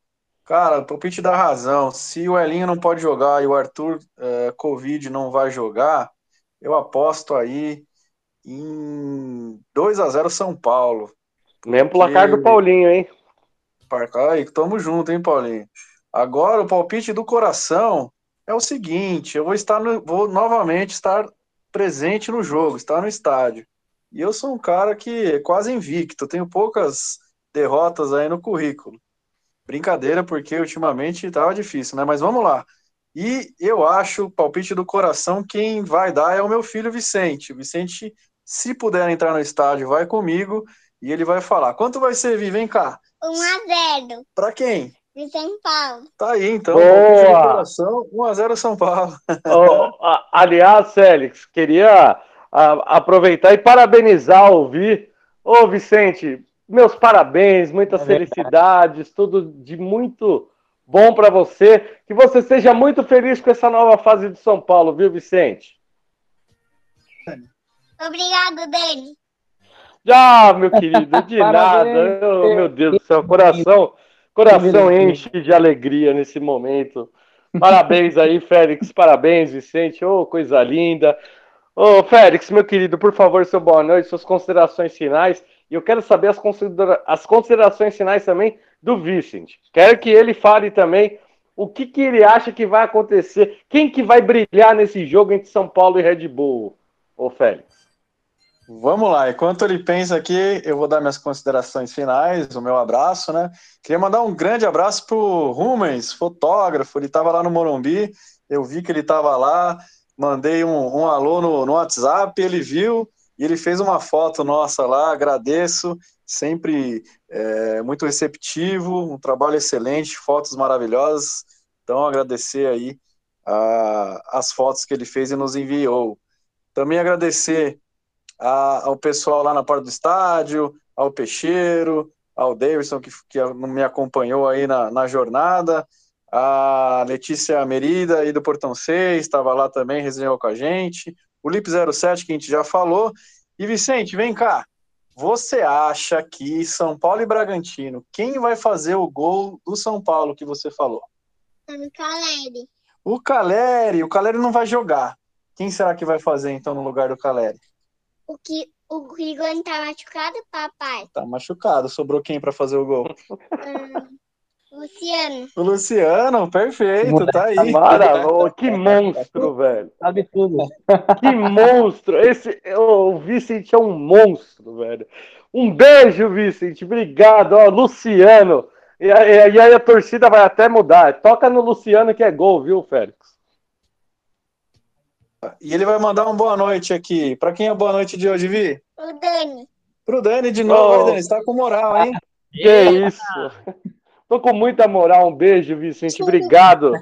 Cara, o palpite da razão. Se o Elinho não pode jogar e o Arthur é, Covid não vai jogar, eu aposto aí em 2 a 0 São Paulo. Mesmo placar do Paulinho, hein? Aí, tamo junto, hein, Paulinho? Agora, o palpite do coração é o seguinte: eu vou estar no, vou novamente estar presente no jogo, está no estádio. E eu sou um cara que é quase invicto, tenho poucas derrotas aí no currículo. Brincadeira, porque ultimamente estava difícil, né? Mas vamos lá. E eu acho, palpite do coração, quem vai dar é o meu filho Vicente. O Vicente, se puder entrar no estádio, vai comigo e ele vai falar. Quanto vai ser, Vi? Vem cá. 1 a 0 Para quem? De São Paulo. Tá aí, então. Boa. Coração, 1x0 São Paulo. Oh, aliás, Félix, queria a, aproveitar e parabenizar o Vi. Ô, Vicente, meus parabéns, muitas é felicidades, tudo de muito bom para você. Que você seja muito feliz com essa nova fase de São Paulo, viu, Vicente? Obrigado, Dani. Já, meu querido, de nada. Meu Deus do céu, coração Coração enche de alegria nesse momento. Parabéns aí, Félix. Parabéns, Vicente. Ô, oh, coisa linda. Ô, Félix, meu querido, por favor, seu boa noite, suas considerações finais. E eu quero saber as, considera as considerações finais também do Vicente. Quero que ele fale também o que, que ele acha que vai acontecer. Quem que vai brilhar nesse jogo entre São Paulo e Red Bull, ô Félix? Vamos lá, enquanto ele pensa aqui, eu vou dar minhas considerações finais, o meu abraço, né? Queria mandar um grande abraço pro Rumens, fotógrafo, ele estava lá no Morumbi, eu vi que ele estava lá, mandei um, um alô no, no WhatsApp, ele viu e ele fez uma foto nossa lá, agradeço, sempre é, muito receptivo, um trabalho excelente, fotos maravilhosas, então agradecer aí a, as fotos que ele fez e nos enviou. Também agradecer a, ao pessoal lá na porta do estádio, ao Peixeiro, ao Davidson, que, que me acompanhou aí na, na jornada, a Letícia Merida aí do Portão 6, estava lá também, resenhou com a gente, o Lip 07, que a gente já falou, e Vicente, vem cá, você acha que São Paulo e Bragantino, quem vai fazer o gol do São Paulo que você falou? No Caleri. O Caleri, o Caleri não vai jogar. Quem será que vai fazer então no lugar do Caleri? O que o Rigoni tá machucado, papai? Tá machucado. Sobrou quem para fazer o gol? Hum, Luciano. O Luciano, perfeito, tá aí. Mara, que monstro, velho. Sabe tudo. Que monstro. Esse, o Vicente é um monstro, velho. Um beijo, Vicente. Obrigado. Ó, Luciano. E, e- e aí a torcida vai até mudar. Toca no Luciano que é gol, viu, Félix? E ele vai mandar uma boa noite aqui. Para quem é boa noite de hoje, Vi? O Dani. Pro Dani de novo, Oh. Dani? Você tá com moral, hein? Que isso. Tô com muita moral. Um beijo, Vicente. Obrigado.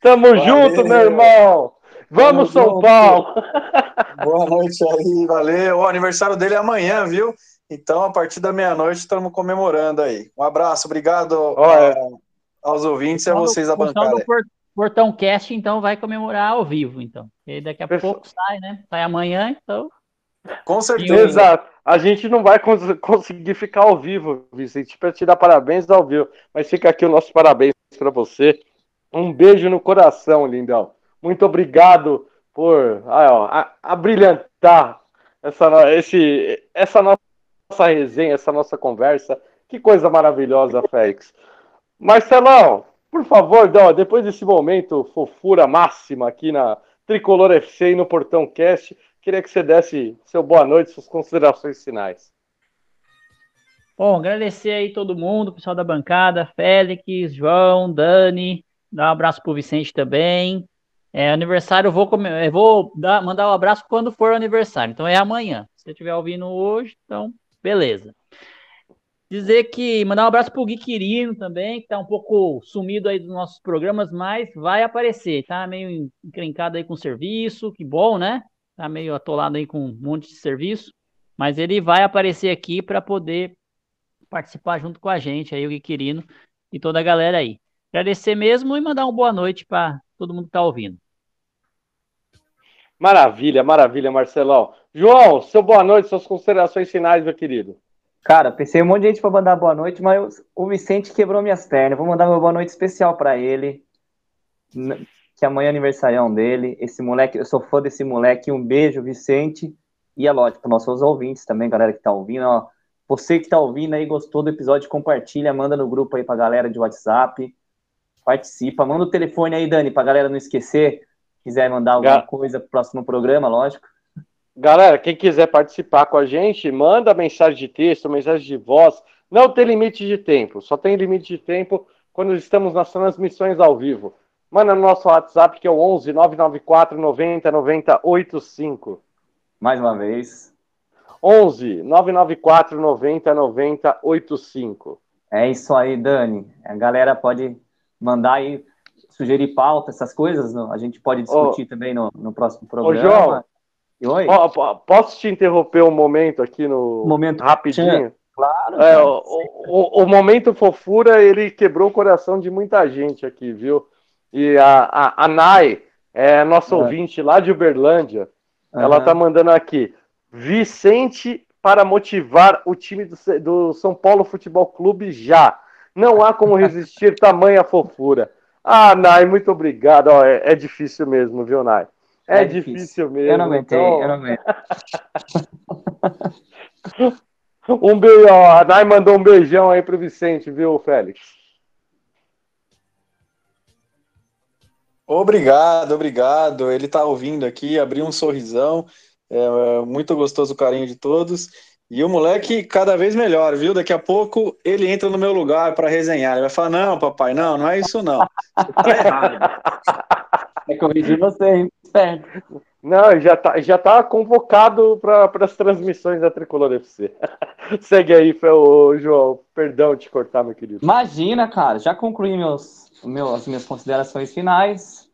Tamo Valeu. junto, meu irmão. Vamos, Tamo São junto. Paulo. Boa noite aí, valeu. O aniversário dele é amanhã, viu? Então, a partir da meia-noite, estamos comemorando aí. Um abraço, obrigado Olha. a- aos ouvintes e a vocês da bancada. Portão Cast, então, vai comemorar ao vivo, então. E daqui a Pessoal- pouco sai, né? Sai amanhã, então. Com certeza. Exato. A gente não vai cons- conseguir ficar ao vivo, Vicente, para te dar parabéns ao vivo. Mas fica aqui o nosso parabéns para você. Um beijo no coração, lindão. Muito obrigado por ah, ó, a, a brilhantar essa, esse, essa nossa resenha, essa nossa conversa. Que coisa maravilhosa, Félix. Marcelão, por favor, Dó, depois desse momento fofura máxima aqui na Tricolor FC e no Portão Cast, queria que você desse seu boa noite, suas considerações finais. Bom, agradecer aí todo mundo, o pessoal da bancada, Félix, João, Dani, dar um abraço pro Vicente também. É, aniversário, eu vou, eu vou dar- mandar um abraço quando for o aniversário, então é amanhã. Se você estiver ouvindo hoje, então, beleza. Dizer que, mandar um abraço pro Gui Quirino também, que tá um pouco sumido aí dos nossos programas, mas vai aparecer, tá meio encrencado aí com o serviço, que bom, né? Tá meio atolado aí com um monte de serviço, mas ele vai aparecer aqui para poder participar junto com a gente, aí o Gui Quirino e toda a galera aí. Agradecer mesmo e mandar uma boa noite para todo mundo que tá ouvindo. Maravilha, maravilha, Marcelão. João, seu boa noite, suas considerações finais, meu querido. Cara, pensei um monte de gente pra mandar boa noite, mas o Vicente quebrou minhas pernas. Vou mandar uma boa noite especial pra ele. Que amanhã é aniversarião dele. Esse moleque, eu sou fã desse moleque. Um beijo, Vicente. E é lógico, nossos ouvintes também, galera que tá ouvindo. Ó, você que tá ouvindo aí, gostou do episódio, compartilha, manda no grupo aí pra galera de WhatsApp. Participa. Manda o telefone aí, Dani, pra galera não esquecer. Quiser mandar alguma Ga- coisa pro próximo programa, lógico. Galera, quem quiser participar com a gente, manda mensagem de texto, mensagem de voz. Não tem limite de tempo, só tem limite de tempo quando estamos nas transmissões ao vivo. Manda no nosso WhatsApp que é o 11 994 90 90 85. Mais uma vez. 11 994 90 90 85. É isso aí, Dani. A galera pode mandar aí, sugerir pauta, essas coisas. A gente pode discutir também no, no próximo programa. João. E Oi? Posso te interromper um momento aqui no Momento rapidinho? claro. É, o, o, o momento fofura, ele quebrou o coração de muita gente aqui, viu? E a, a, a Nai, é nossa É. ouvinte lá de Uberlândia, ela Aham. tá mandando aqui, Vicente para motivar o time do, do São Paulo Futebol Clube já. Não há como resistir tamanha fofura. Ah, Nai, muito obrigado. Ó, é, é difícil mesmo, viu, Nai? É, É difícil. difícil. mesmo. Eu não aguentei, então- eu não aguentei. Um beijo, ó, a Nai mandou um beijão aí pro Vicente, viu, Félix? Obrigado, obrigado. Ele tá ouvindo aqui, abriu um sorrisão. É, é muito gostoso o carinho de todos. E o moleque cada vez melhor, viu? Daqui a pouco ele entra no meu lugar para resenhar. Ele vai falar: Não, papai, não, não é isso não. Você tá errado. É corrigir você, hein? Esperto. Não, já tá, já tá convocado para as transmissões da Tricolor FC. Segue aí, ô, João. Perdão te cortar, meu querido. Imagina, cara, já concluí meus, meus, as minhas considerações finais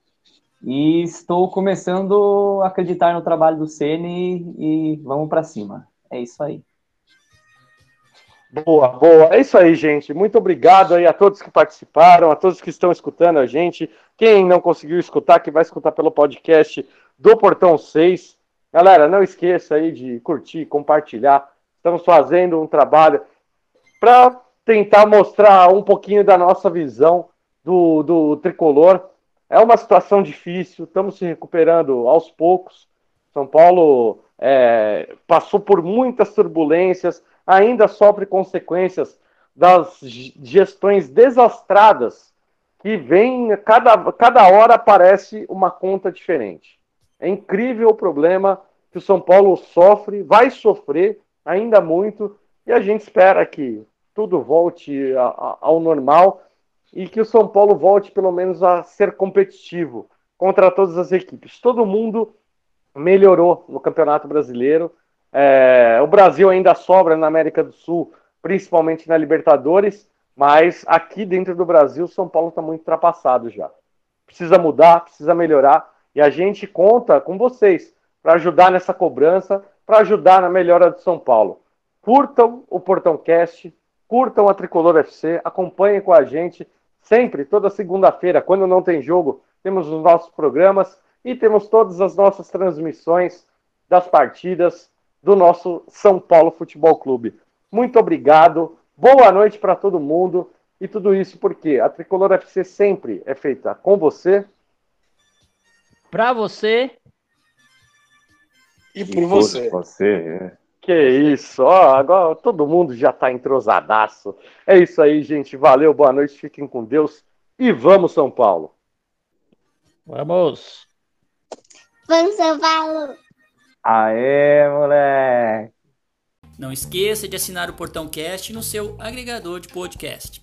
e estou começando a acreditar no trabalho do Ceni e vamos para cima. É isso aí. Boa, boa. É isso aí, gente. Muito obrigado aí a todos que participaram, a todos que estão escutando a gente. Quem não conseguiu escutar, que vai escutar pelo podcast do Portão 6. Galera, não esqueça aí de curtir, compartilhar. estamos fazendo um trabalho para tentar mostrar um pouquinho da nossa visão do, do tricolor. É uma situação difícil, estamos se recuperando aos poucos. São Paulo é, passou por muitas turbulências, ainda sofre consequências das gestões desastradas que vem, cada, cada hora aparece uma conta diferente. É incrível o problema que o São Paulo sofre, vai sofrer ainda muito, e a gente espera que tudo volte a, a, ao normal e que o São Paulo volte pelo menos a ser competitivo contra todas as equipes. Todo mundo melhorou no Campeonato Brasileiro. É, o Brasil ainda sobra na América do Sul, principalmente na Libertadores, mas aqui dentro do Brasil, São Paulo está muito ultrapassado já. Precisa mudar, precisa melhorar, e a gente conta com vocês para ajudar nessa cobrança, para ajudar na melhora do São Paulo. Curtam o Portão Cast, curtam a Tricolor FC, acompanhem com a gente sempre, toda segunda-feira, quando não tem jogo, temos os nossos programas e temos todas as nossas transmissões das partidas do nosso São Paulo Futebol Clube. Muito obrigado, boa noite para todo mundo e tudo isso porque a Tricolor FC sempre é feita com você, para você e por você. Por você, é. Que isso, ó, agora todo mundo já tá entrosadaço. É isso aí, gente. Valeu, boa noite, fiquem com Deus e vamos, São Paulo. Vamos. Vamos, São Paulo. Aê, moleque. Não esqueça de assinar o Portão Cast no seu agregador de podcast.